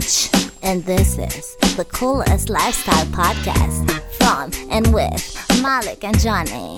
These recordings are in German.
Bitch. And this is the coolest lifestyle podcast from and with Malik and Johnny.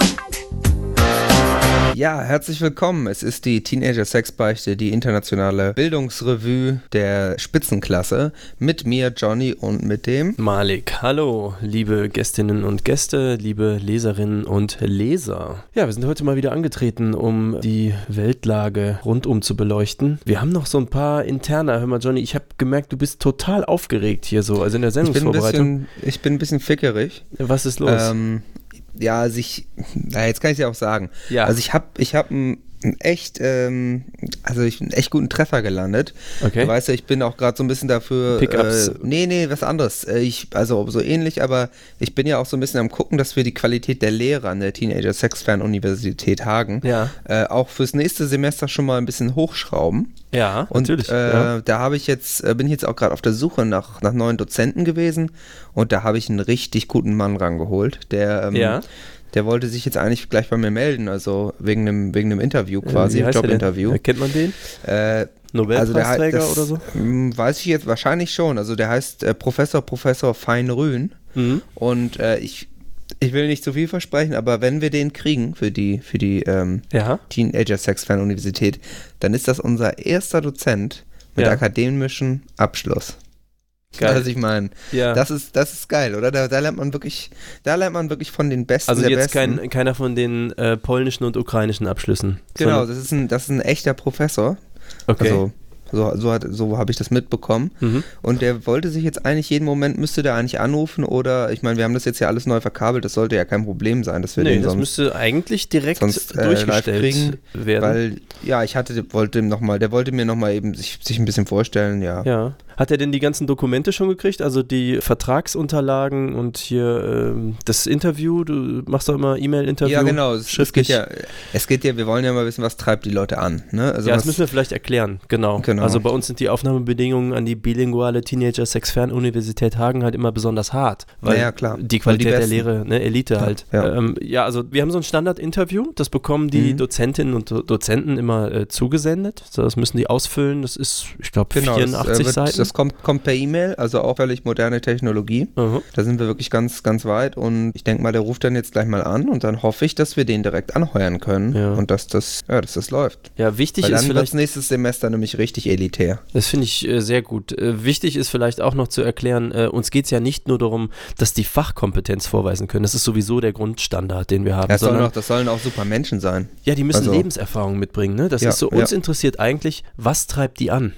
Ja, herzlich willkommen. Es ist die Teenager Sexbeichte, die internationale Bildungsrevue der Spitzenklasse mit mir, Johnny, und mit dem Malik. Hallo, liebe Gästinnen und Gäste, liebe Leserinnen und Leser. Ja, wir sind heute mal wieder angetreten, um die Weltlage rundum zu beleuchten. Wir haben noch so ein paar interner. Hör mal, Johnny, ich habe gemerkt, du bist total aufgeregt hier so, also in der ich bin ein Sendungsvorbereitung. bisschen, ich bin ein bisschen fickerig. Was ist los? Ähm, ja, also ich, na, jetzt kann ich es ja auch sagen. Ja. Also ich habe ich hab einen echt, ähm, also ich einen echt guten Treffer gelandet. Okay. Du weißt ja, ich bin auch gerade so ein bisschen dafür. Pickups. Äh, nee, nee, was anderes. Äh, Ich, also so ähnlich, aber ich bin ja auch so ein bisschen am gucken, dass wir die Qualität der Lehrer an der Teenager Sex Fan Universität Hagen Ja. äh, auch fürs nächste Semester schon mal ein bisschen hochschrauben. ja, Und natürlich. äh, ja. da habe ich jetzt, äh, bin ich jetzt auch gerade auf der Suche nach, nach neuen Dozenten gewesen und da habe ich einen richtig guten Mann rangeholt, der, ähm, Ja. Der wollte sich jetzt eigentlich gleich bei mir melden, also wegen einem, wegen einem Interview quasi, heißt der denn? Jobinterview. Kennt man den? Äh, Nobelpreisträger das, oder so? m, Weiß ich jetzt wahrscheinlich schon. Also der heißt äh, Professor Professor Feinrühn Mhm. und äh, ich, ich will nicht zu viel versprechen, aber wenn wir den kriegen für die, für die ähm, Ja. Teenager Sex Fan Universität, dann ist das unser erster Dozent mit Ja. akademischem Abschluss. Geil. Also ich meine, Ja. das ist das ist geil, oder? Da, da lernt man wirklich, da lernt man wirklich von den Besten also der jetzt Besten. kein, keiner von den äh, polnischen und ukrainischen Abschlüssen. genau, das ist ein das ist ein echter Professor. Okay. Also so, so, hat, so habe ich das mitbekommen. Mhm. Und der wollte sich jetzt eigentlich jeden Moment, müsste der eigentlich anrufen oder, ich meine, wir haben das jetzt ja alles neu verkabelt, das sollte ja kein Problem sein, dass wir Nee, den das sonst, müsste eigentlich direkt sonst, äh, durchgestellt kriegen, werden. weil, ja, ich hatte, wollte ihm noch mal, der wollte mir nochmal eben sich, sich ein bisschen vorstellen, ja. ja. Hat er denn die ganzen Dokumente schon gekriegt? Also die Vertragsunterlagen und hier ähm, das Interview? Du machst doch immer E-Mail-Interview. Ja, genau. Es, es, geht schriftlich. ja, es geht ja, wir wollen ja mal wissen, was treibt die Leute an. Ne? Also ja, das müssen wir vielleicht erklären, genau. Genau. Also bei uns sind die Aufnahmebedingungen an die bilinguale Teenager Sex Fern Universität Hagen halt immer besonders hart. Weil Naja, klar. Die Weil die Qualität der. Lehre, ne, Elite halt. ja. Ähm, ja, also wir haben so ein Standard-Interview, das bekommen die Mhm. Dozentinnen und Do Dozenten immer äh, zugesendet. So, das müssen die ausfüllen. Das ist, ich glaube, genau, 84 das, äh, Seiten. das kommt, kommt per E-Mail, also auch völlig moderne Technologie. Aha. Da sind wir wirklich ganz, ganz weit und ich denke mal, der ruft dann jetzt gleich mal an und dann hoffe ich, dass wir den direkt anheuern können Ja. und dass das, ja, dass das läuft. Ja, wichtig Weil ist dann vielleicht nächstes Semester nämlich richtig elitär. Das finde ich äh, sehr gut. Äh, wichtig ist vielleicht auch noch zu erklären, äh, uns geht es ja nicht nur darum, dass die Fachkompetenz vorweisen können. Das ist sowieso der Grundstandard, den wir haben. Das, sollen sondern, auch, das sollen auch super Menschen sein. ja, die müssen also- Lebenserfahrung mitbringen. Ne? Das Ja, ist so, ja. uns interessiert eigentlich, was treibt die an?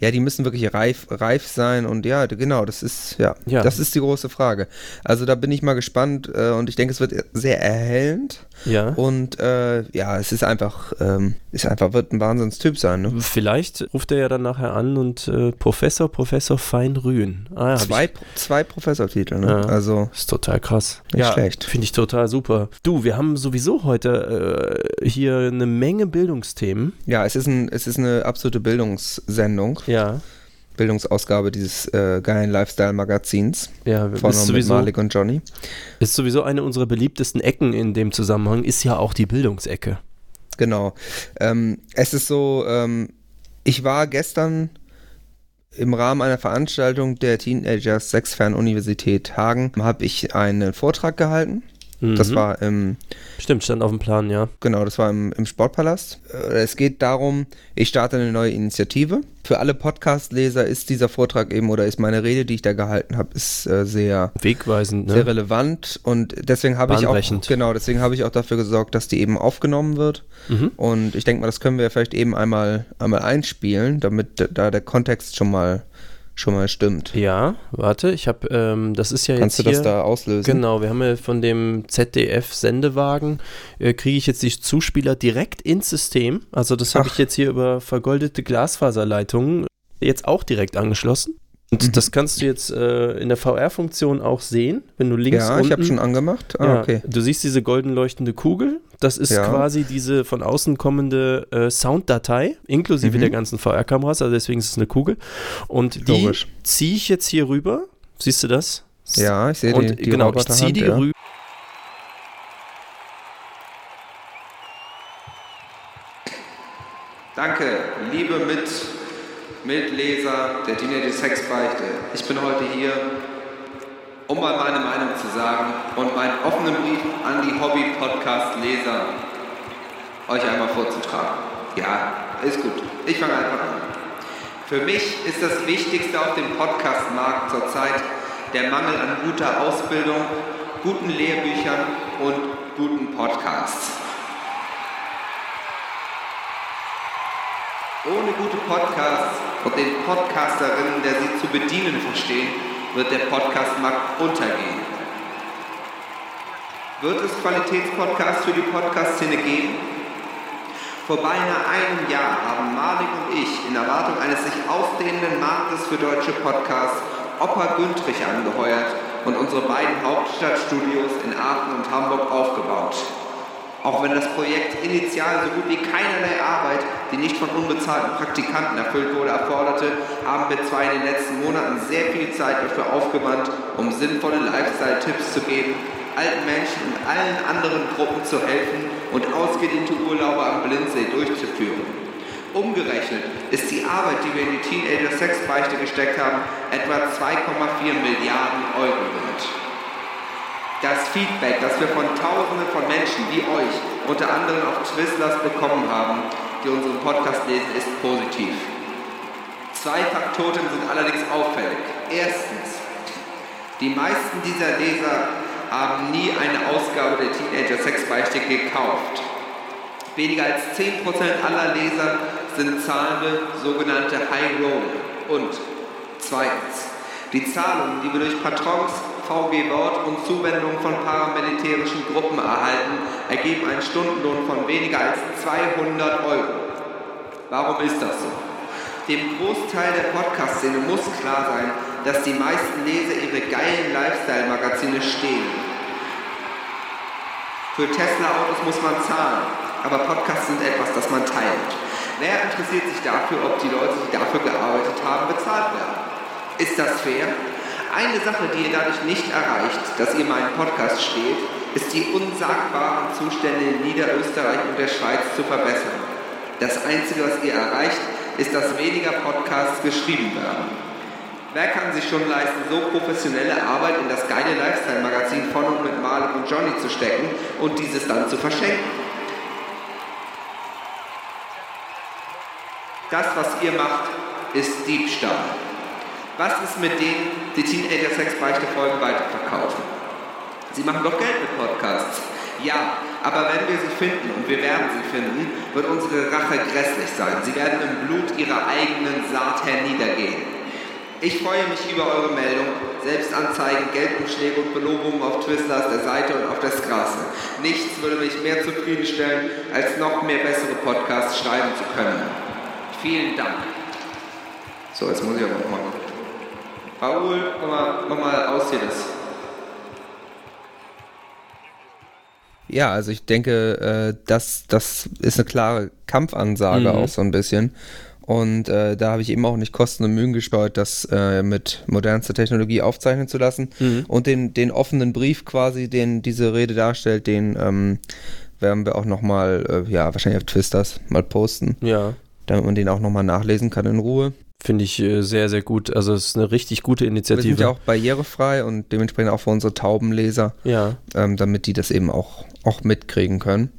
Ja, die müssen wirklich reif, reif sein und ja, genau, das ist, ja, Ja. das ist die große Frage. Also da bin ich mal gespannt äh, und ich denke, es wird sehr erhellend Ja. und äh, ja, es ist einfach, ähm, ist einfach, wird ein Wahnsinnstyp sein, ne? Vielleicht ruft er ja dann nachher an und äh, Professor, Professor Feinrühen. Ah, ja, Zwei, zwei Professortitel, ne? Ja. Also, Ist total krass. Nicht ja, schlecht. Finde ich total super. Du, wir haben sowieso heute äh, hier eine Menge Bildungsthemen. ja, es ist, ein, es ist eine absolute Bildungssendung, Ja. Bildungsausgabe dieses äh, geilen Lifestyle-Magazins Ja, von sowieso, Malik und Johnny. ist sowieso eine unserer beliebtesten Ecken in dem Zusammenhang, ist ja auch die Bildungsecke. Genau. Ähm, es ist so, ähm, ich war gestern im Rahmen einer Veranstaltung der Teenager Sex Fern Universität Hagen, habe ich einen Vortrag gehalten. Das Mhm. war im, Stimmt, stand auf dem Plan, ja. genau, das war im, im Sportpalast. Äh, Es geht darum, ich starte eine neue Initiative. Für alle Podcast-Leser ist dieser Vortrag eben oder ist meine Rede, die ich da gehalten habe, ist äh, sehr Wegweisend, sehr ne? relevant und deswegen habe ich auch genau deswegen habe ich auch dafür gesorgt, dass die eben aufgenommen wird Mhm. und ich denke mal, das können wir vielleicht eben einmal einmal einspielen, damit da der Kontext schon mal schon mal stimmt. Ja, warte, ich habe, ähm, das ist ja Kannst du jetzt das hier, da auslösen? Genau, wir haben ja von dem ZDF-Sendewagen, äh, kriege ich jetzt die Zuspieler direkt ins System. Also das habe ich jetzt hier über vergoldete Glasfaserleitungen jetzt auch direkt angeschlossen. Und mhm. das kannst du jetzt äh, in der VR-Funktion auch sehen, wenn du links ja, unten. Ich habe schon angemacht. Ah, ja, okay. Du siehst diese golden leuchtende Kugel. Das ist ja. quasi diese von außen kommende äh, Sounddatei inklusive mhm. der ganzen VR-Kameras. Also deswegen ist es eine Kugel. Und die ziehe ich jetzt hier rüber. Siehst du das? Ja, ich sehe die, die. Genau, ich ziehe die ja. rüber. Danke, liebe mit Mitleser der Teenager Sexbeichte. Ich bin heute hier, um mal meine Meinung zu sagen und meinen offenen Brief an die Hobby-Podcast-Leser euch einmal vorzutragen. Ja, ist gut. Ich fange einfach an. Für mich ist das Wichtigste auf dem Podcast-Markt zurzeit der Mangel an guter Ausbildung, guten Lehrbüchern und guten Podcasts. Ohne gute Podcasts und den Podcasterinnen, der sie zu bedienen verstehen, wird der Podcastmarkt untergehen. Wird es Qualitätspodcasts für die Podcast-Szene geben? Vor beinahe einem Jahr haben Malik und ich in Erwartung eines sich ausdehnenden Marktes für deutsche Podcasts Opa Güntrich angeheuert und unsere beiden Hauptstadtstudios in Aachen und Hamburg aufgebaut. Auch wenn das Projekt initial so gut wie keinerlei Arbeit, die nicht von unbezahlten Praktikanten erfüllt wurde, erforderte, haben wir zwar in den letzten Monaten sehr viel Zeit dafür aufgewandt, um sinnvolle Lifestyle-Tipps zu geben, alten Menschen und allen anderen Gruppen zu helfen und ausgedehnte Urlaube am Blindsee durchzuführen. Umgerechnet ist die Arbeit, die wir in die Teenager-Sexbeichte gesteckt haben, etwa 2,4 Milliarden Euro wert. Das Feedback, das wir von Tausenden von Menschen wie euch, unter anderem auf Twizzlers, bekommen haben, die unseren Podcast lesen, ist positiv. Zwei Faktoren sind allerdings auffällig. Erstens, die meisten dieser Leser haben nie eine Ausgabe der Teenager Sexbeichte gekauft. Weniger als 10% aller Leser sind zahlende sogenannte High Roll. Und zweitens, die Zahlungen, die wir durch Patrons, VG Wort und Zuwendung von paramilitärischen Gruppen erhalten, ergeben einen Stundenlohn von weniger als 200 Euro. Warum ist das so? Dem Großteil der Podcast-Szene muss klar sein, dass die meisten Leser ihre geilen Lifestyle-Magazine stehlen. Für Tesla-Autos muss man zahlen, aber Podcasts sind etwas, das man teilt. Wer interessiert sich dafür, ob die Leute, die dafür gearbeitet haben, bezahlt werden? Ist das fair? Eine Sache, die ihr dadurch nicht erreicht, dass ihr meinen Podcast steht, ist die unsagbaren Zustände in Niederösterreich und der Schweiz zu verbessern. Das Einzige, was ihr erreicht, ist, dass weniger Podcasts geschrieben werden. Wer kann sich schon leisten, so professionelle Arbeit in das geile Lifestyle-Magazin von und mit Malik und Johnny zu stecken und dieses dann zu verschenken? Das, was ihr macht, ist Diebstahl. Was ist mit denen, die Teenager Sex Beichte Folgen weiterverkaufen? Sie machen doch Geld mit Podcasts. Ja, aber wenn wir sie finden, und wir werden sie finden, wird unsere Rache grässlich sein. Sie werden im Blut ihrer eigenen Saat herniedergehen. Ich freue mich über eure Meldung, Selbstanzeigen, Geldumschläge und Belobungen auf Twizzlers, der Seite und auf der Straße. Nichts würde mich mehr zufriedenstellen, als noch mehr bessere Podcasts schreiben zu können. Vielen Dank. So, jetzt muss ich aber nochmal. Raoul, mach mal, mach mal aus hier das. Ja, also ich denke, äh, das, das ist eine klare Kampfansage mhm. auch so ein bisschen. Und äh, da habe ich eben auch nicht Kosten und Mühen gespart, das äh, mit modernster Technologie aufzeichnen zu lassen. Mhm. Und den, den offenen Brief quasi, den diese Rede darstellt, den ähm, werden wir auch nochmal, äh, ja, wahrscheinlich auf Twisters mal posten. Ja. Damit man den auch nochmal nachlesen kann in Ruhe. Finde ich äh, sehr, sehr gut. Also es ist eine richtig gute Initiative. Wir sind ja auch barrierefrei und dementsprechend auch für unsere Taubenleser, ja. ähm, damit die das eben auch, auch mitkriegen können.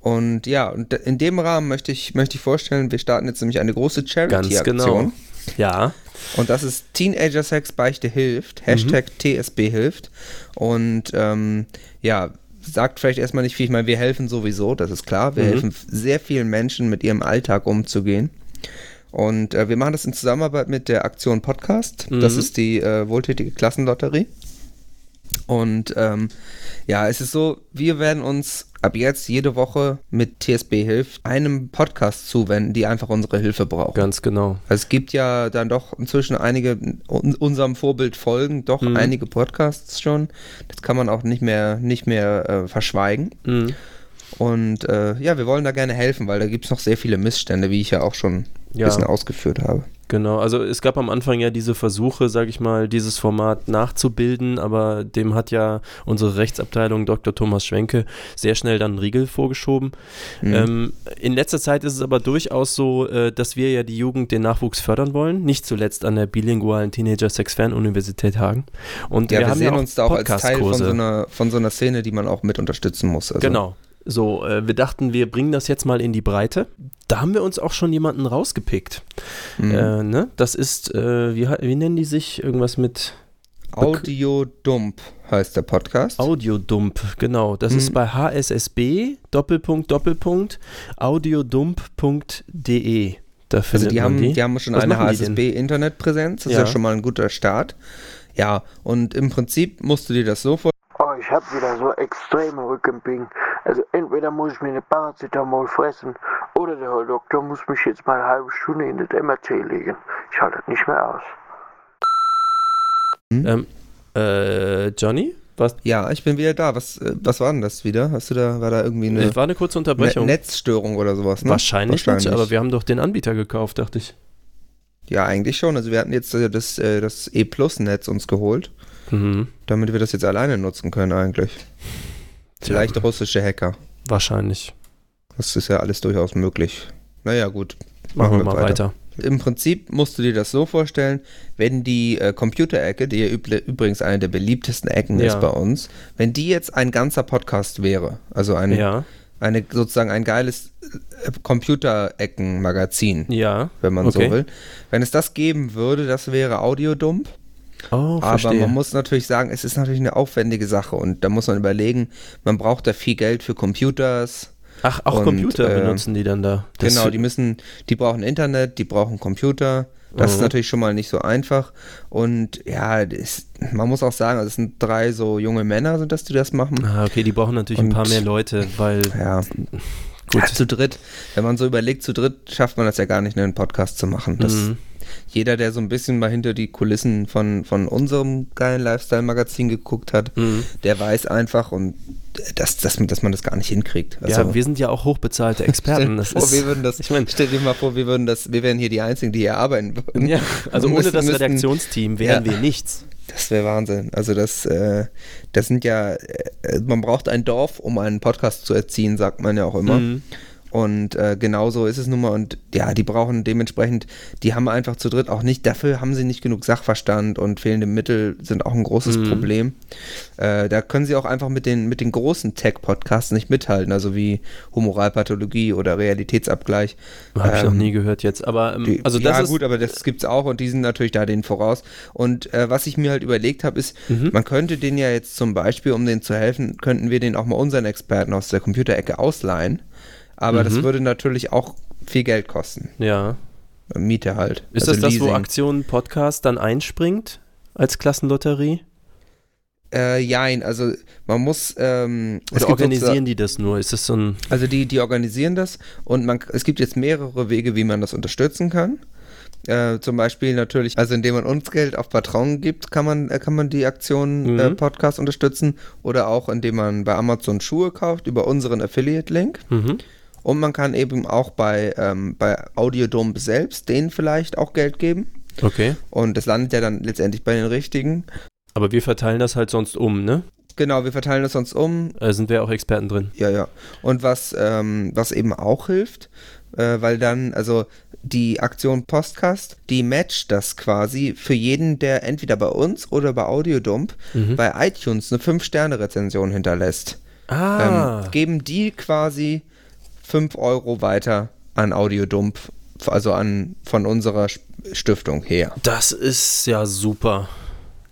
Und ja, und in dem Rahmen möchte ich, möchte ich vorstellen, wir starten jetzt nämlich eine große Charity-Aktion. Genau. Ja. Und das ist Teenager Sex Beichte hilft, Hashtag mhm. TSB hilft. Und ähm, ja, sagt vielleicht erstmal nicht viel. Ich meine, wir helfen sowieso, das ist klar. Wir mhm. helfen sehr vielen Menschen mit ihrem Alltag umzugehen. Und äh, wir machen das in Zusammenarbeit mit der Aktion Podcast. Mhm. Das ist die äh, wohltätige Klassenlotterie. Und ähm, ja, es ist so, wir werden uns ab jetzt jede Woche mit TSB Hilf einem Podcast zuwenden, die einfach unsere Hilfe brauchen. Ganz genau. Also es gibt ja dann doch inzwischen einige un unserem Vorbild folgen, doch mhm. einige Podcasts schon. Das kann man auch nicht mehr, nicht mehr äh, verschweigen. Mhm. Und äh, ja, wir wollen da gerne helfen, weil da gibt es noch sehr viele Missstände, wie ich ja auch schon ja. bisschen ausgeführt habe. Genau, also es gab am Anfang ja diese Versuche, sage ich mal, dieses Format nachzubilden, aber dem hat ja unsere Rechtsabteilung Dr. Thomas Schwenke sehr schnell dann einen Riegel vorgeschoben. Mhm. Ähm, in letzter Zeit ist es aber durchaus so, äh, dass wir ja die Jugend, den Nachwuchs fördern wollen, nicht zuletzt an der bilingualen Teenager Sex Fernuniversität Hagen. Und ja, wir, wir haben sehen ja uns da auch als Teil von so, einer, von so einer Szene, die man auch mit unterstützen muss. Also. Genau, so, äh, wir dachten, wir bringen das jetzt mal in die Breite. Da haben wir uns auch schon jemanden rausgepickt. Mhm. Äh, ne? Das ist, äh, wie, wie nennen die sich? Irgendwas mit. Audiodump heißt der Podcast. Audiodump, genau. Das mhm. ist bei HSSB, Doppelpunkt, Doppelpunkt, audiodump.de. Da also die haben, die. die haben schon Was eine HSSB-Internetpräsenz, das ja. ist ja schon mal ein guter Start. Ja, und im Prinzip musst du dir das so vorstellen. Ich habe wieder so extreme Rückenping. Also entweder muss ich mir eine Paracetamol fressen oder der Herr Doktor muss mich jetzt mal eine halbe Stunde in das MRT legen. Ich halte das nicht mehr aus. Hm? Ähm, äh, Johnny? Was? Ja, ich bin wieder da. Was, äh, was war denn das wieder? Hast du da, war da irgendwie eine. Es war eine kurze Unterbrechung. Ne Netzstörung oder sowas, ne? Wahrscheinlich, Wahrscheinlich. Nicht, aber wir haben doch den Anbieter gekauft, dachte ich. Ja, eigentlich schon. Also wir hatten jetzt äh, das, äh, das E-Plus-Netz uns geholt. Mhm. Damit wir das jetzt alleine nutzen können eigentlich. Vielleicht ja. russische Hacker. Wahrscheinlich. Das ist ja alles durchaus möglich. Naja, gut. Machen, machen wir mal weiter. weiter. Im Prinzip musst du dir das so vorstellen, wenn die äh, Computerecke, die ja übrigens eine der beliebtesten Ecken ja. ist bei uns, wenn die jetzt ein ganzer Podcast wäre, also ein, ja. eine, sozusagen ein geiles äh, Computerecken-Magazin, ja. wenn man okay. so will. Wenn es das geben würde, das wäre Audiodump. Oh, Aber man muss natürlich sagen, es ist natürlich eine aufwendige Sache und da muss man überlegen, man braucht da viel Geld für Computers. Ach, auch und, Computer äh, benutzen die dann da. Das genau, die müssen, die brauchen Internet, die brauchen Computer. Das oh. ist natürlich schon mal nicht so einfach. Und ja, das, man muss auch sagen, also es sind drei so junge Männer, sind das, die das machen. Ah, okay, die brauchen natürlich und, ein paar mehr Leute, weil. Ja. Gut. Ja, zu dritt, wenn man so überlegt, zu dritt schafft man das ja gar nicht, einen Podcast zu machen. Das, mhm jeder, der so ein bisschen mal hinter die Kulissen von, von unserem geilen Lifestyle-Magazin geguckt hat, mhm. der weiß einfach und dass, dass, dass man das gar nicht hinkriegt. Also, ja, wir sind ja auch hochbezahlte Experten. Das vor, ist, wir würden das, ich mein, stell dir mal vor, wir würden das, wir wären hier die Einzigen, die hier arbeiten würden. Ja, also ohne das Redaktionsteam wären ja. wir nichts. Das wäre Wahnsinn. Also das, äh, das sind ja, äh, man braucht ein Dorf, um einen Podcast zu erziehen, sagt man ja auch immer. Mhm. Und äh, genauso ist es nun mal. Und ja, die brauchen dementsprechend, die haben einfach zu dritt auch nicht, dafür haben sie nicht genug Sachverstand und fehlende Mittel sind auch ein großes mhm. Problem. Äh, da können sie auch einfach mit den, mit den großen Tech-Podcasts nicht mithalten, also wie Humoralpathologie oder Realitätsabgleich. Habe ähm, ich noch ähm, nie gehört jetzt, aber ähm, die, also das ja, ist gut, aber das gibt es auch und die sind natürlich da denen voraus. Und äh, was ich mir halt überlegt habe, ist, mhm. man könnte den ja jetzt zum Beispiel, um denen zu helfen, könnten wir den auch mal unseren Experten aus der Computerecke ausleihen aber mhm. das würde natürlich auch viel Geld kosten. Ja. Miete halt. Ist also das Leasing. das, wo Aktion Podcast dann einspringt als Klassenlotterie? Äh, jein, also man muss. Ähm, Oder organisieren die das nur? Ist das so ein. Also die, die organisieren das und man, es gibt jetzt mehrere Wege, wie man das unterstützen kann. Äh, zum Beispiel natürlich, also indem man uns Geld auf Patreon gibt, kann man, äh, kann man die Aktion äh, mhm. äh, Podcast unterstützen. Oder auch indem man bei Amazon Schuhe kauft über unseren Affiliate-Link. Mhm. Und man kann eben auch bei, ähm, bei Audiodom selbst denen vielleicht auch Geld geben. Okay. Und das landet ja dann letztendlich bei den richtigen. Aber wir verteilen das halt sonst um, ne? Genau, wir verteilen das sonst um. Da sind wir auch Experten drin. Ja, ja. Und was, ähm, was eben auch hilft, äh, weil dann, also die Aktion Postcast, die matcht das quasi für jeden, der entweder bei uns oder bei Audiodump mhm. bei iTunes eine 5-Sterne-Rezension hinterlässt. Ah. Ähm, geben die quasi 5 Euro weiter an Audiodump, also an von unserer Stiftung her. Das ist ja super.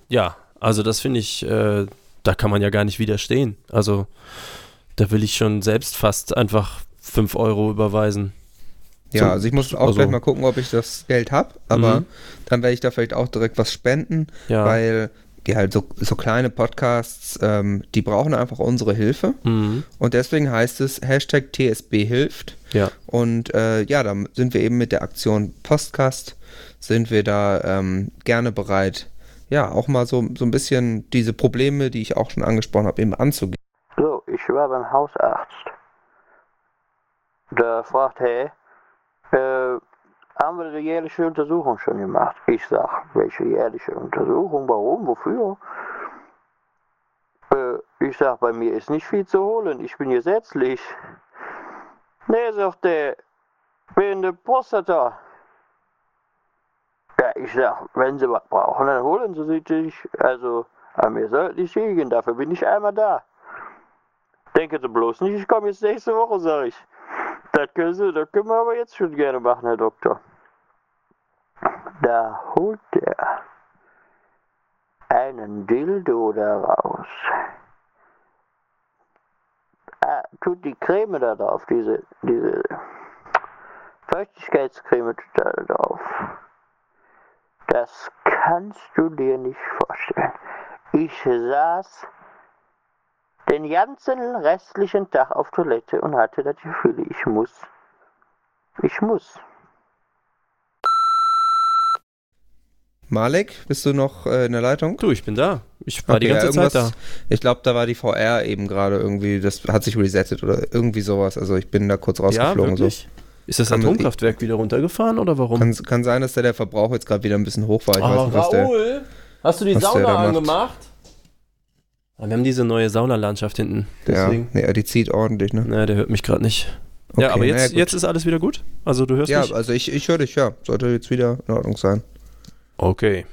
Ja, also das finde ich, äh, da kann man ja gar nicht widerstehen. Also da will ich schon selbst fast einfach 5 Euro überweisen. Ja, also ich muss auch also, gleich mal gucken, ob ich das Geld habe, aber mhm. dann werde ich da vielleicht auch direkt was spenden, ja. weil die halt so, so kleine Podcasts, ähm, die brauchen einfach unsere Hilfe. Mhm. Und deswegen heißt es Hashtag TSB hilft. Ja. Und äh, ja, da sind wir eben mit der Aktion Podcast, sind wir da ähm, gerne bereit, ja, auch mal so, so ein bisschen diese Probleme, die ich auch schon angesprochen habe, eben anzugehen. So, ich war beim Hausarzt. Da fragt er, äh, haben wir die jährliche Untersuchung schon gemacht? Ich sag, welche jährliche Untersuchung? Warum? Wofür? Äh, ich sag, bei mir ist nicht viel zu holen. Ich bin gesetzlich. Nee, sagt der, wegen der Prostata. Ja, ich sag, wenn Sie was brauchen, dann holen Sie sich. Also, an mir sollten nicht liegen, dafür bin ich einmal da. Denken Sie bloß nicht, ich komme jetzt nächste Woche, sag ich. Das können, Sie, das können wir aber jetzt schon gerne machen, Herr Doktor. Da holt er einen Dildo daraus. Ah, tut die Creme da drauf, diese, diese Feuchtigkeitscreme tut da drauf. Das kannst du dir nicht vorstellen. Ich saß den ganzen restlichen Tag auf Toilette und hatte das Gefühl, ich muss. Ich muss. Malek, bist du noch äh, in der Leitung? Du, ich bin da. Ich war die Okay, ganze ja, Zeit da. Ich glaube, da war die VR eben gerade irgendwie, das hat sich resettet oder irgendwie sowas. Also ich bin da kurz Ja, rausgeflogen. so. wirklich? Ist das Atomkraftwerk wieder runtergefahren oder warum? Kann, kann sein, dass da der Verbrauch jetzt gerade wieder ein bisschen hoch war. Ich weiß Ah, nicht, was der. Raoul, hast du die Sauna angemacht? Ah, wir haben diese neue Saunalandschaft hinten. Ja, Deswegen. nee, die zieht ordentlich, ne? Naja, der hört mich gerade nicht. ja, Okay, aber jetzt, naja, gut. jetzt ist alles wieder gut? Also du hörst Ja, mich? also ich, ich höre dich, ja. Sollte jetzt wieder in Ordnung sein. Okay.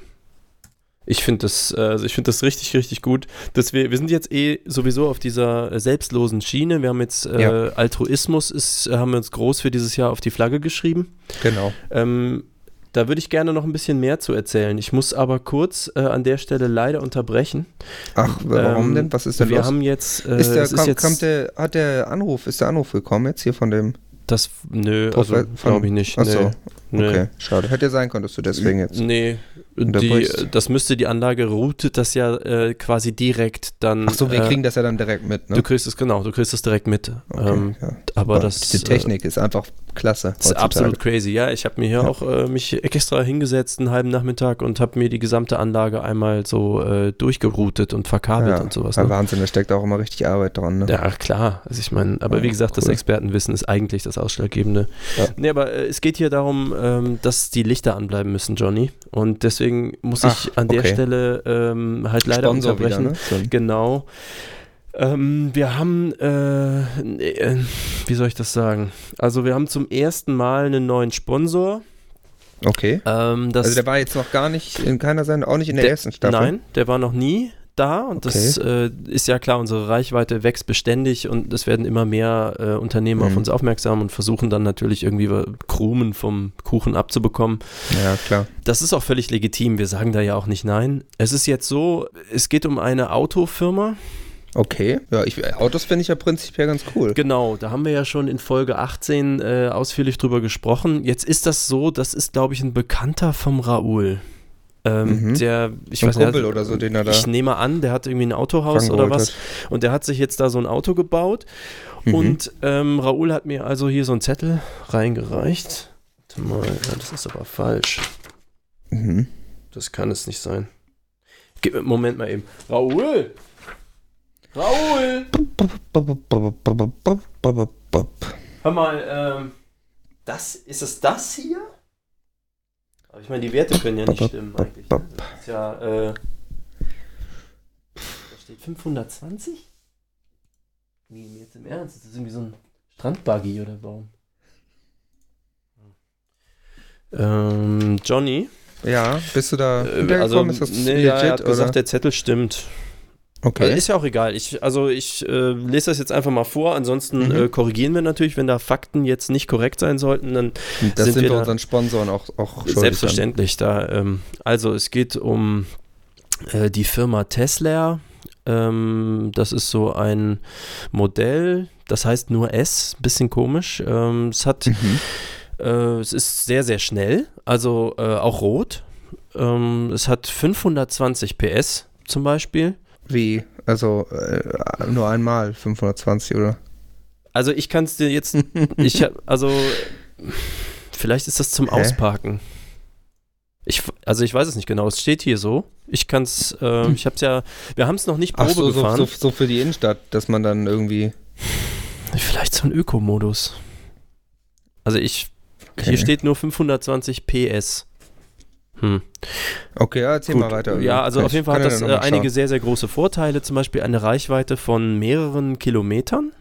Ich finde das, also ich finde das richtig, richtig gut. Dass wir, wir sind jetzt eh sowieso auf dieser äh, selbstlosen Schiene. Wir haben jetzt äh, Ja. Altruismus ist, haben wir uns groß für dieses Jahr auf die Flagge geschrieben. Genau. Ähm, da würde ich gerne noch ein bisschen mehr zu erzählen. Ich muss aber kurz äh, an der Stelle leider unterbrechen. Ach, warum Ähm, denn? Was ist denn wir los? haben jetzt, äh, ist der, kommt, jetzt kommt der, hat der Anruf, ist der Anruf gekommen jetzt hier von dem? Das, nö, also Profe- glaube ich nicht. Ach so, nee, nee. Okay, schade. Hätte ja sein können, dass du deswegen jetzt. Nee, die, das müsste die Anlage routet das ja äh, quasi direkt dann. Ach so, wir äh, kriegen das ja dann direkt mit, ne? Du kriegst es, genau, du kriegst es direkt mit. Okay, ähm, ja. aber das Die Technik ist einfach klasse. äh, ist absolut crazy. Ja, ich habe mir hier Ja. auch äh, mich extra hingesetzt einen halben Nachmittag und habe mir die gesamte Anlage einmal so äh, durchgeroutet und verkabelt ja, und sowas. Ja, Ne? Wahnsinn, da steckt auch immer richtig Arbeit dran, ne? Ja, klar. Also ich meine, aber wie gesagt, das cool. Expertenwissen ist eigentlich das Ausschlaggebende. Ja. Nee, aber äh, es geht hier darum, ähm, dass die Lichter anbleiben müssen, Johnny. Und deswegen muss Ach, ich an der okay. Stelle ähm, halt leider Sponsor wieder, unterbrechen. ne? So. Genau. Ähm, wir haben, äh, äh, wie soll ich das sagen? Also wir haben zum ersten Mal einen neuen Sponsor. Okay. Ähm, das, Also der war jetzt noch gar nicht in keiner Sendung, auch nicht in der, Der- ersten Staffel. Nein, der war noch nie da und das äh, ist ja klar, unsere Reichweite wächst beständig und es werden immer mehr äh, Unternehmen auf Mhm. uns aufmerksam und versuchen dann natürlich irgendwie Krumen vom Kuchen abzubekommen. Ja, klar. Das ist auch völlig legitim, wir sagen da ja auch nicht nein. Es ist jetzt so, es geht um eine Autofirma, Okay. Ja, ich, Autos finde ich ja prinzipiell ganz cool. Genau, da haben wir ja schon in Folge 18 äh, ausführlich drüber gesprochen. Jetzt ist das so, das ist, glaube ich, ein Bekannter vom Raoul. Ähm, Mhm. Der, ich So weiß nicht, Kumpel oder so, den er da ich nehme an, der hat irgendwie ein Autohaus oder was. hat. Und der hat sich jetzt da so ein Auto gebaut. Mhm. Und ähm, Raoul hat mir also hier so einen Zettel reingereicht. Warte mal, das ist aber falsch. Mhm. Das kann es nicht sein. Gib, Moment mal eben. Raoul! Raoul! Hör mal, ähm, das, ist es das hier? Aber ich meine, die Werte können ja nicht stimmen eigentlich. ne? Das ist ja, äh, da steht 520? Wie, jetzt im Ernst? Ist das irgendwie so ein Strandbuggy oder warum? Ähm, Johnny? Ja, bist du da Äh, also, ist das nee, legit, ja, er hat oder? gesagt, der Zettel stimmt. Okay. Ist ja auch egal. Ich, also ich äh, lese das jetzt einfach mal vor. Ansonsten Mhm. äh, korrigieren wir natürlich, wenn da Fakten jetzt nicht korrekt sein sollten, dann das sind sind wir unseren Sponsoren auch, auch Selbstverständlich. Da, ähm, also es geht um äh, die Firma Tesla. Ähm, das ist so ein Modell, das heißt nur S, bisschen komisch. Ähm, es hat. Mhm. äh, es ist sehr, sehr schnell, also äh, auch rot. Ähm, es hat 520 PS zum Beispiel. Wie? Also äh, nur einmal 520 oder? Also ich kann es dir jetzt, ich hab, also vielleicht ist das zum Hä? Ausparken. Ich, also ich weiß es nicht genau, es steht hier so. Ich kann es, äh, ich habe es ja, wir haben es noch nicht Ach Probe so, so, gefahren. so, so für die Innenstadt, dass man dann irgendwie. Vielleicht so ein Ökomodus. Also ich, Hier steht nur 520 PS. Hm. Okay, ja, erzähl Gut. mal weiter. Ja, also Kann auf jeden Fall hat das äh, einige sehr, sehr große Vorteile, zum Beispiel eine Reichweite von mehreren Kilometern.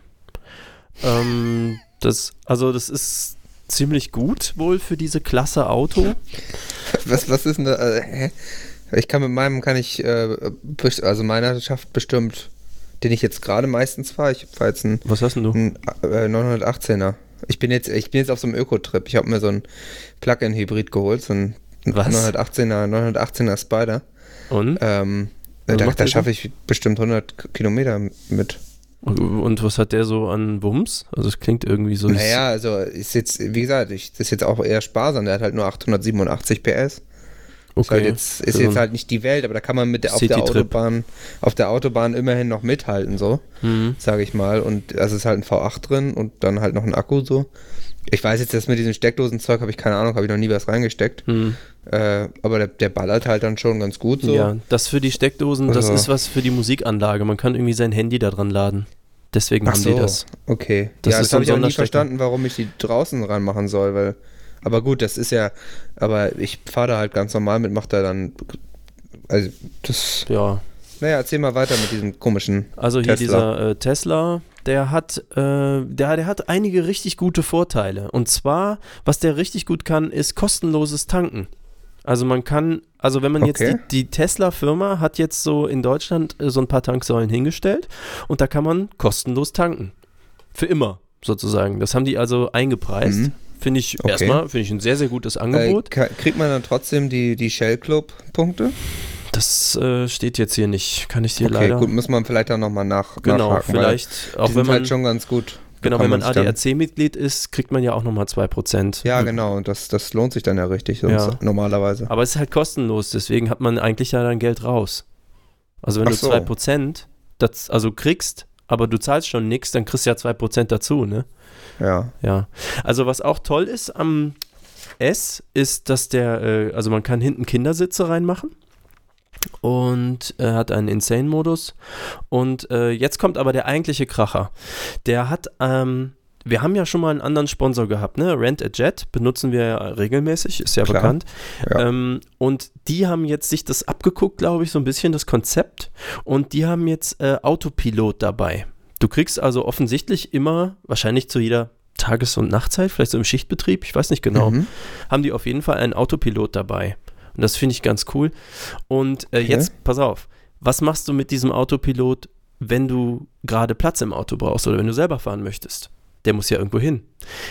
Ähm, das, also das ist ziemlich gut wohl für diese Klasse Auto. Was, was ist denn da? Äh, hä? Ich kann mit meinem, kann ich, äh, also meiner schafft bestimmt, den ich jetzt gerade meistens fahre. Ich fahre jetzt einen, Was hast denn du? einen äh, 918er. Ich bin jetzt, ich bin jetzt auf so einem Öko-Trip. Ich habe mir so einen Plug-in-Hybrid geholt, so einen Was? 918er, 918er Spider. Und? Ähm, da da schaffe ich bestimmt 100 K- Kilometer mit. Und was hat der so an Wumms? Also es klingt irgendwie so. Naja, also ist jetzt, wie gesagt, ich, das ist jetzt auch eher sparsam. Der hat halt nur 887 PS. Ist, okay. halt jetzt, ist jetzt so halt nicht die Welt, aber da kann man mit der, auf der. Autobahn, auf der Autobahn immerhin noch mithalten, so, Mhm. sage ich mal. Und also ist halt ein V8 drin und dann halt noch ein Akku so. Ich weiß jetzt, das mit diesem Steckdosenzeug habe ich keine Ahnung, habe ich noch nie was reingesteckt. Mhm. Äh, aber der, der ballert halt dann schon ganz gut so. Ja, das für die Steckdosen, das Also- ist was für die Musikanlage. Man kann irgendwie sein Handy da dran laden. Deswegen Ach haben so, die das. okay. Das ja, das habe ich auch nie Sonderstecker. verstanden, warum ich die draußen ranmachen soll, weil. Aber gut, das ist ja. Aber ich fahre da halt ganz normal mit, macht da dann. Also, das. Ja, Naja, erzähl mal weiter mit diesem komischen. Also hier Tesla. dieser äh, Tesla, der hat, äh, der, der hat einige richtig gute Vorteile. Und zwar, was der richtig gut kann, ist kostenloses Tanken. Also man kann, also wenn man Okay. jetzt die, die Tesla-Firma hat jetzt so in Deutschland äh, so ein paar Tanksäulen hingestellt und da kann man kostenlos tanken. Für immer, sozusagen. Das haben die also eingepreist. Mhm. Finde ich Okay. erstmal, finde ich ein sehr, sehr gutes Äh, Angebot. ka- kriegt man dann trotzdem die, die Shell Club-Punkte? Das äh, steht jetzt hier nicht. Kann ich dir Okay, leider. gut, muss man vielleicht dann nochmal nach, genau, nachhaken. vielleicht, weil auch wenn man. halt schon ganz gut. Genau, wenn man ADAC-Mitglied ist, kriegt man ja auch nochmal 2%. Ja, genau, und das, das lohnt sich dann ja richtig, Ja. normalerweise. Aber es ist halt kostenlos, deswegen hat man eigentlich ja dann Geld raus. Also wenn Ach du so. 2% das, also kriegst, aber du zahlst schon nichts, dann kriegst du ja 2% dazu, ne? Ja. Ja. Also was auch toll ist am S, ist, dass der, äh, also man kann hinten Kindersitze reinmachen und äh, hat einen Insane-Modus. Und äh, jetzt kommt aber der eigentliche Kracher. Der hat, ähm, wir haben ja schon mal einen anderen Sponsor gehabt, ne? Rent a Jet benutzen wir ja regelmäßig, ist ja Klar. bekannt. Ja. Ähm, und die haben jetzt sich das abgeguckt, glaube ich, so ein bisschen das Konzept. Und die haben jetzt äh, Autopilot dabei. Du kriegst also offensichtlich immer, wahrscheinlich zu jeder Tages- und Nachtzeit, vielleicht so im Schichtbetrieb, ich weiß nicht genau, Mhm. haben die auf jeden Fall einen Autopilot dabei. Und das finde ich ganz cool. Und äh, Okay. jetzt, pass auf, was machst du mit diesem Autopilot, wenn du gerade Platz im Auto brauchst oder wenn du selber fahren möchtest? Der muss ja irgendwo hin.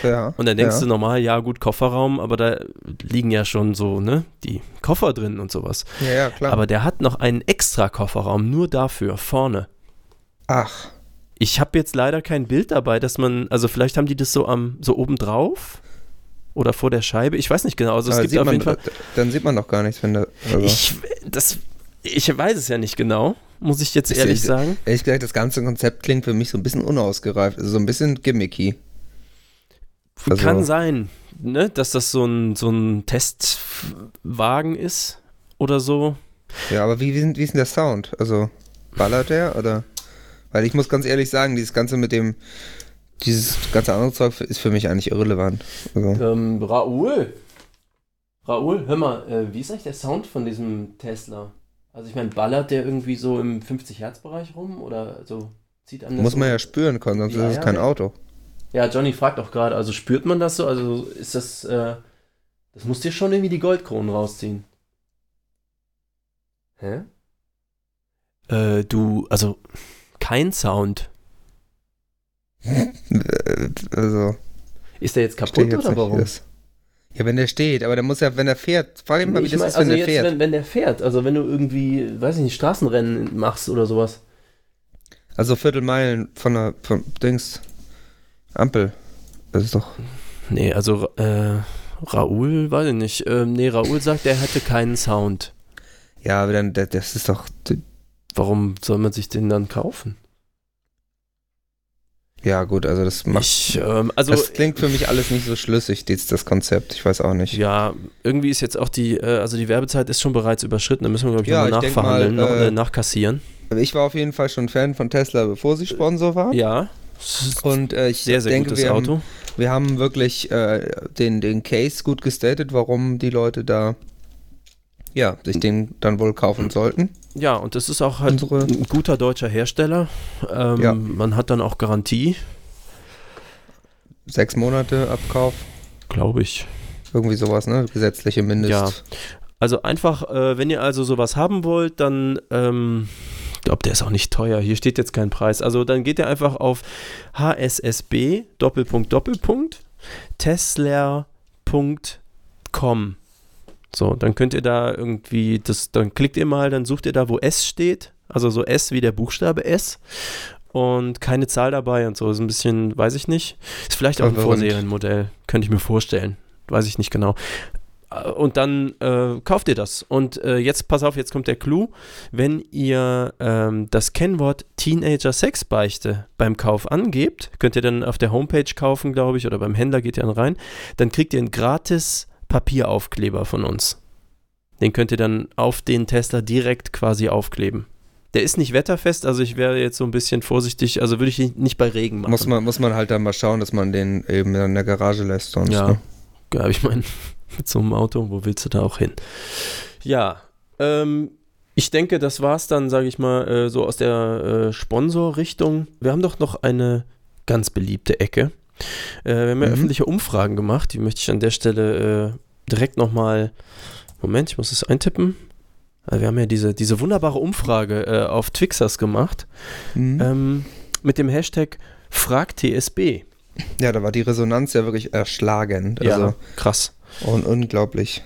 ja. Und dann denkst ja. du normal, ja gut, Kofferraum, aber da liegen ja schon so, ne, die Koffer drin und sowas. Ja, ja, klar. Aber der hat noch einen extra Kofferraum, nur dafür, vorne. Ach, Ich habe jetzt leider kein Bild dabei, dass man, also vielleicht haben die das so am, so oben drauf oder vor der Scheibe. Ich weiß nicht genau. Also es aber gibt auf man, jeden Fall. dann sieht man doch gar nichts, wenn der. Also, Ich, das, ich weiß es ja nicht genau, muss ich jetzt ehrlich ja- sagen. ehrlich gesagt, das ganze Konzept klingt für mich so ein bisschen unausgereift, also so ein bisschen gimmicky. Also- Kann sein, ne, dass das so ein, so ein Testwagen ist oder so. Ja, aber wie, wie, sind, wie ist denn der Sound? Also, ballert der oder? Weil ich muss ganz ehrlich sagen, dieses Ganze mit dem, dieses ganze andere Zeug ist für mich eigentlich irrelevant. Also, Ähm, Raoul. Raoul, hör mal, äh, wie ist eigentlich der Sound von diesem Tesla? Also ich meine, ballert der irgendwie so im 50-Hertz-Bereich rum oder so zieht an das muss so? man ja spüren können, sonst Ja, ist es ja, kein ja. Auto. Ja, Johnny fragt auch gerade, also spürt man das so? Also ist das, äh, das muss dir schon irgendwie die Goldkronen rausziehen. Hä? Äh, du, also kein Sound. Äh, Also, Ist der jetzt kaputt ich jetzt oder warum? das. Ja, wenn der steht, aber der muss ja, wenn er fährt, frag ihn mal, wie ich das mein, ist, also wenn der jetzt, fährt. wenn, wenn der fährt, also wenn du irgendwie, weiß ich nicht, Straßenrennen machst oder sowas. Also Viertelmeilen von der von Dings Ampel. Das ist doch. Nee, also äh, Raoul, weiß ich nicht. Ähm, nee, Raoul sagt, er hätte keinen Sound. Ja, aber dann, das ist doch. Warum soll man sich den dann kaufen? Ja, gut, also das macht. Ich, ähm, also das klingt für mich alles nicht so schlüssig, das, das Konzept. Ich weiß auch nicht. ja, irgendwie ist jetzt auch die, äh, also die Werbezeit ist schon bereits überschritten. Da müssen wir, glaube ich, Ja, nochmal nachverhandeln, mal, noch, äh, äh, nachkassieren. Ich war auf jeden Fall schon Fan von Tesla, bevor sie Sponsor war. Ja, Und äh, ich sehr, sehr denke, gutes wir Auto. Haben, wir haben wirklich äh, den, den Case gut gestatet, warum die Leute da ja, sich den dann wohl kaufen sollten. Ja, und das ist auch halt Unsere- ein guter deutscher Hersteller. Ähm, Ja. Man hat dann auch Garantie, Sechs Monate Abkauf, glaube ich. irgendwie sowas, ne? Gesetzliche Mindest. Ja. Also einfach, äh, wenn ihr also sowas haben wollt, dann, ähm, ich glaube, der ist auch nicht teuer. Hier steht jetzt kein Preis. Also dann geht ihr einfach auf hssb Doppelpunkt Doppelpunkt tesla.com. So, dann könnt ihr da irgendwie, das, dann klickt ihr mal, dann sucht ihr da, wo S steht. Also so S wie der Buchstabe S. Und keine Zahl dabei und so. Ist ein bisschen, weiß ich nicht. Ist vielleicht auch ein. Vorserienmodell. Könnte ich mir vorstellen. Weiß ich nicht genau. Äh, Und dann äh, kauft ihr das. Und äh, jetzt, pass auf, jetzt kommt der Clou. Wenn ihr ähm, das Kennwort Teenager Sexbeichte beim Kauf angebt, könnt ihr dann auf der Homepage kaufen, glaube ich, oder beim Händler geht ihr dann rein, dann kriegt ihr einen gratis Papieraufkleber von uns. Den könnt ihr dann auf den Tesla direkt quasi aufkleben. Der ist nicht wetterfest, also ich wäre jetzt so ein bisschen vorsichtig, also würde ich ihn nicht bei Regen machen. Muss man, muss man halt dann mal schauen, dass man den eben in der Garage lässt sonst. Ja, Ne? ja ich meine, mit so einem Auto, wo willst du da auch hin? Ja, ähm, ich denke, das war's dann, sage ich mal, äh, so aus der äh, Sponsorrichtung. Wir haben doch noch eine ganz beliebte Ecke. Äh, wir haben ja Mhm. öffentliche Umfragen gemacht, die möchte ich an der Stelle äh, direkt nochmal, Moment, ich muss es eintippen. Äh, Wir haben ja diese, diese wunderbare Umfrage äh, auf Twixers gemacht Mhm. ähm, mit dem Hashtag FragTSB. Ja, da war die Resonanz ja wirklich erschlagend. Ja, Also krass. un unglaublich.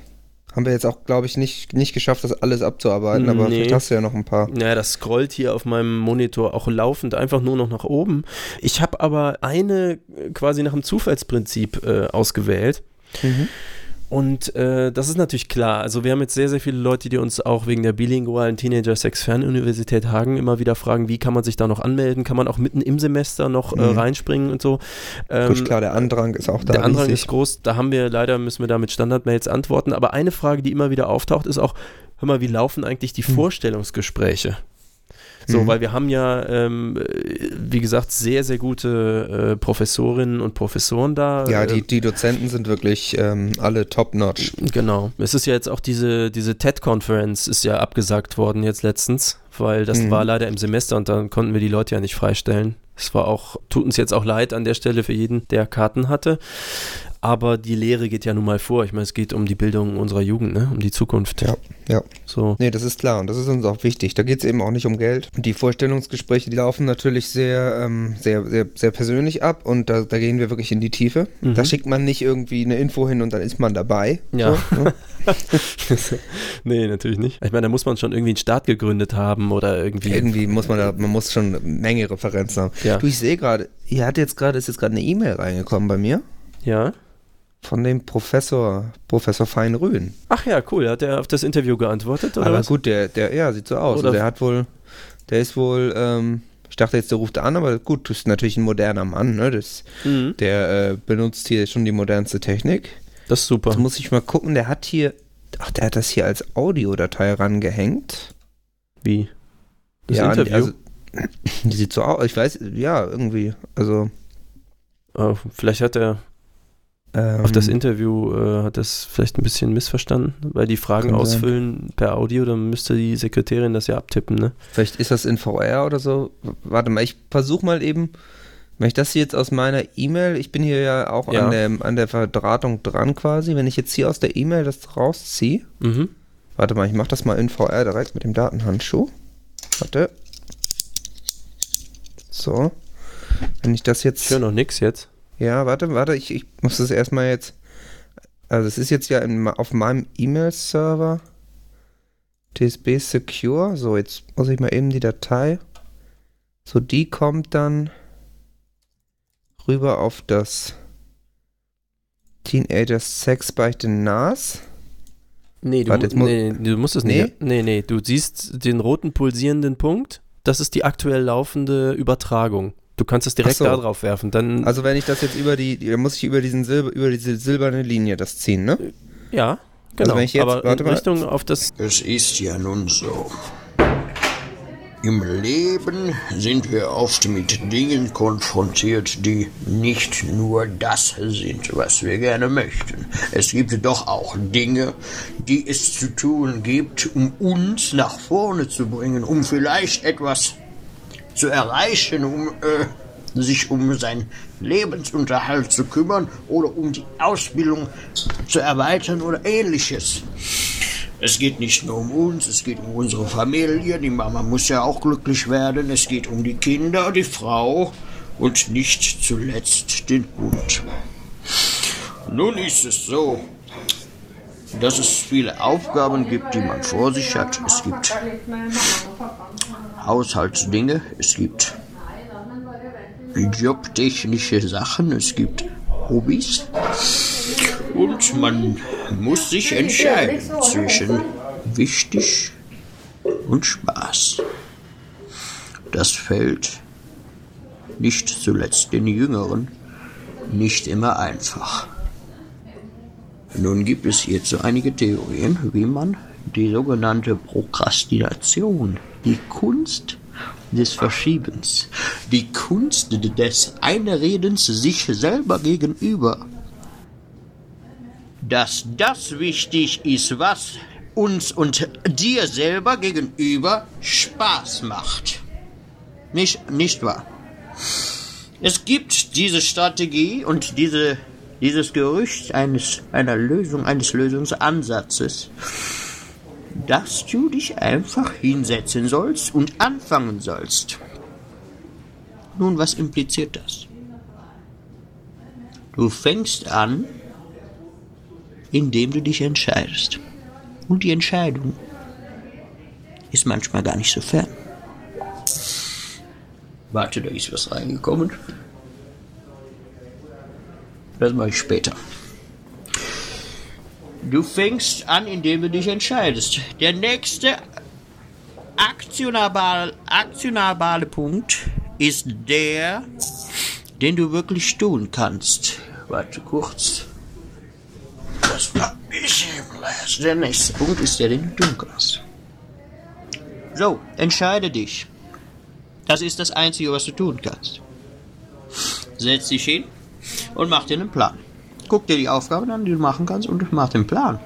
Haben wir jetzt auch, glaube ich, nicht, nicht geschafft, das alles abzuarbeiten, aber Nee. vielleicht hast du ja noch ein paar. Ja, das scrollt hier auf meinem Monitor auch laufend einfach nur noch nach oben. Ich habe aber eine äh, quasi nach dem Zufallsprinzip äh, ausgewählt. Und äh, das ist natürlich klar. Also wir haben jetzt sehr, sehr viele Leute, die uns auch wegen der bilingualen Teenager-Sex-Fernuniversität Hagen immer wieder fragen, wie kann man sich da noch anmelden? Kann man auch mitten im Semester noch äh, Mhm. reinspringen und so? Ähm, Gut, klar, der Andrang ist auch da. der Andrang riesig. ist groß, da haben wir leider, müssen wir da mit Standardmails antworten. Aber eine Frage, die immer wieder auftaucht, ist auch, hör mal, wie laufen eigentlich die Vorstellungsgespräche? So, Mhm. weil wir haben ja, ähm, äh, wie gesagt, sehr, sehr gute äh, Professorinnen und Professoren da. Ja, äh, die, die Dozenten sind wirklich ähm, alle top-notch. Genau. Es ist ja jetzt auch diese, diese TED-Conference ist ja abgesagt worden jetzt letztens, weil das Mhm. war leider im Semester und dann konnten wir die Leute ja nicht freistellen. Es war auch, tut uns jetzt auch leid an der Stelle für jeden, der Karten hatte. Aber die Lehre geht ja nun mal vor. Ich meine, es geht um die Bildung unserer Jugend, ne? um die Zukunft. Ja, ja. So. Nee, das ist klar und das ist uns auch wichtig. Da geht es eben auch nicht um Geld. Und die Vorstellungsgespräche, die laufen natürlich sehr, ähm, sehr, sehr, sehr persönlich ab und da, da gehen wir wirklich in die Tiefe. Mhm. Da schickt man nicht irgendwie eine Info hin und dann ist man dabei. Ja. So, ne? nee, natürlich nicht. Ich meine, da muss man schon irgendwie einen Staat gegründet haben oder irgendwie. Irgendwie muss man da, man muss schon eine Menge Referenzen haben. Ja. Du, ich sehe gerade, hier hat jetzt gerade, ist jetzt gerade eine E-Mail reingekommen bei mir Ja. Von dem Professor, Professor Feinrühn. Ach ja, cool. Hat er auf das Interview geantwortet oder Aber was? gut, der, der, ja, sieht so aus. Oder- Also der hat wohl, der ist wohl, ähm, ich dachte jetzt, der ruft an, aber gut, das ist natürlich ein moderner Mann, ne? Das, Mhm. der äh, benutzt hier schon die modernste Technik. Das ist super. Jetzt muss ich mal gucken, der hat hier, ach, der hat das hier als Audiodatei rangehängt. Wie? Das ja, Interview? also, die sieht so aus, ich weiß, ja, irgendwie, also, Oh, vielleicht hat er ähm, auf das Interview äh, hat das vielleicht ein bisschen missverstanden, weil die Fragen Kann sein. ausfüllen per Audio, dann müsste die Sekretärin das ja abtippen, ne? Vielleicht ist das in VR oder so. Warte mal, ich versuche mal eben, wenn ich das hier jetzt aus meiner E-Mail, ich bin hier ja auch Ja. An, der, an der Verdrahtung dran quasi, wenn ich jetzt hier aus der E-Mail das rausziehe, Mhm. warte mal, ich mache das mal in VR direkt mit dem Datenhandschuh. Warte. So. Wenn ich das Ich jetzt. höre noch nichts jetzt. Ja, warte, warte, ich, ich muss das erstmal jetzt. Also es ist jetzt ja in, auf meinem E-Mail-Server. TSB Secure. So, jetzt muss ich mal eben die Datei. So, die kommt dann rüber auf das Teenager Sex Beichte NAS. Nee, du, Warte, mu- nee, du musst es Nee? nicht. Nee, nee, du siehst den roten pulsierenden Punkt. Das ist die aktuell laufende Übertragung. Du kannst es direkt so. da drauf werfen. Dann, Also wenn ich das jetzt über die, dann muss ich über diesen Silber, über diese silberne Linie das ziehen, ne? ja, genau. wenn ich jetzt- Aber warte in mal. Richtung auf das. Es ist ja nun so. Im Leben sind wir oft mit Dingen konfrontiert, die nicht nur das sind, was wir gerne möchten. Es gibt doch auch Dinge, die es zu tun gibt, um uns nach vorne zu bringen, um vielleicht etwas zu erreichen, um äh, sich um seinen Lebensunterhalt zu kümmern oder um die Ausbildung zu erweitern oder ähnliches. Es geht nicht nur um uns, es geht um unsere Familie. Die Mama muss ja auch glücklich werden. Es geht um die Kinder, die Frau und nicht zuletzt den Hund. Nun ist es so, dass es viele Aufgaben gibt, die man vor sich hat. Es gibt Haushaltsdinge, es gibt jobtechnische Sachen, es gibt Hobbys. Und man muss sich entscheiden zwischen wichtig und Spaß. Das fällt nicht zuletzt den Jüngeren nicht immer einfach. Nun gibt es hierzu einige Theorien, wie man die sogenannte Prokrastination, die Kunst des Verschiebens, die Kunst des Einredens sich selber gegenüber, dass das wichtig ist, was uns und dir selber gegenüber Spaß macht. Nicht, nicht wahr? Es gibt diese Strategie und diese, dieses Gerücht eines, einer Lösung, eines Lösungsansatzes, dass du dich einfach hinsetzen sollst und anfangen sollst. Nun, was impliziert das? Du fängst an, indem du dich entscheidest. Und die Entscheidung ist manchmal gar nicht so fern. Warte, da ist was reingekommen. Das mache ich später. Du fängst an, indem du dich entscheidest. Der nächste aktionabare, aktionabare Punkt ist der, den du wirklich tun kannst. Warte kurz. Das war ich im Der nächste Punkt ist der, den du tun kannst. So, entscheide dich. Das ist das Einzige, was du tun kannst. Setz dich hin und mach dir einen Plan. Guck dir die Aufgaben an, die du machen kannst und mach den Plan.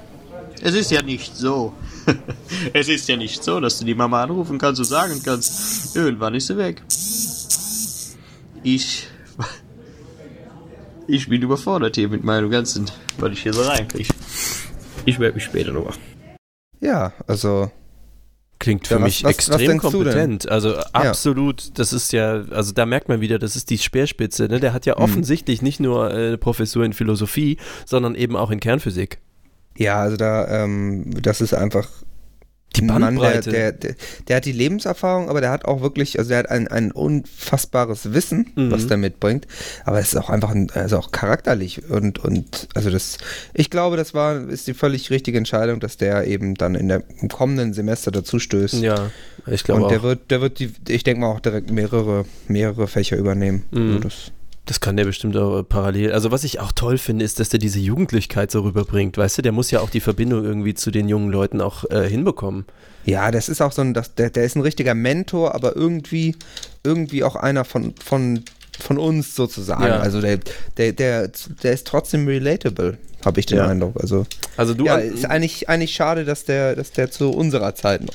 Es ist ja nicht so. es ist ja nicht so, dass du die Mama anrufen kannst und sagen kannst, irgendwann ist sie weg. Ich. Ich bin überfordert hier mit meinem ganzen, was ich hier so reinkriege. Ich werde mich später noch machen. Ja, also Klingt für Ja, was- mich was- was extrem denn? kompetent. Also absolut, das ist ja, also da merkt man wieder, das ist die Speerspitze. Ne? Der hat Mhm. ja offensichtlich nicht nur äh, eine Professur in Philosophie, sondern eben auch in Kernphysik. Ja, also da, ähm, das ist einfach Die ein Mann, der, Bandbreite. der, der, der hat die Lebenserfahrung, aber der hat auch wirklich, also der hat ein, ein unfassbares Wissen, Mhm. was der mitbringt. Aber es ist auch einfach, ein, also auch charakterlich und, und, also das, ich glaube, das war, ist die völlig richtige Entscheidung, dass der eben dann in der, im kommenden Semester dazu stößt. ja, ich glaube und der auch. wird, der wird die, ich denke mal auch direkt mehrere, mehrere Fächer übernehmen. Mhm. Also das, Das kann der bestimmt auch äh, parallel. Also was ich auch toll finde, ist, dass der diese Jugendlichkeit so rüberbringt. Weißt du, der muss ja auch die Verbindung irgendwie zu den jungen Leuten auch äh, hinbekommen. Ja, das ist auch so ein, das, der, der ist ein richtiger Mentor, aber irgendwie, irgendwie auch einer von, von, von uns sozusagen. Ja. Also der, der, der, der ist trotzdem relatable, habe ich den Ja. Eindruck. Also Also du ja, ist eigentlich, eigentlich schade, dass der, dass der zu unserer Zeit noch-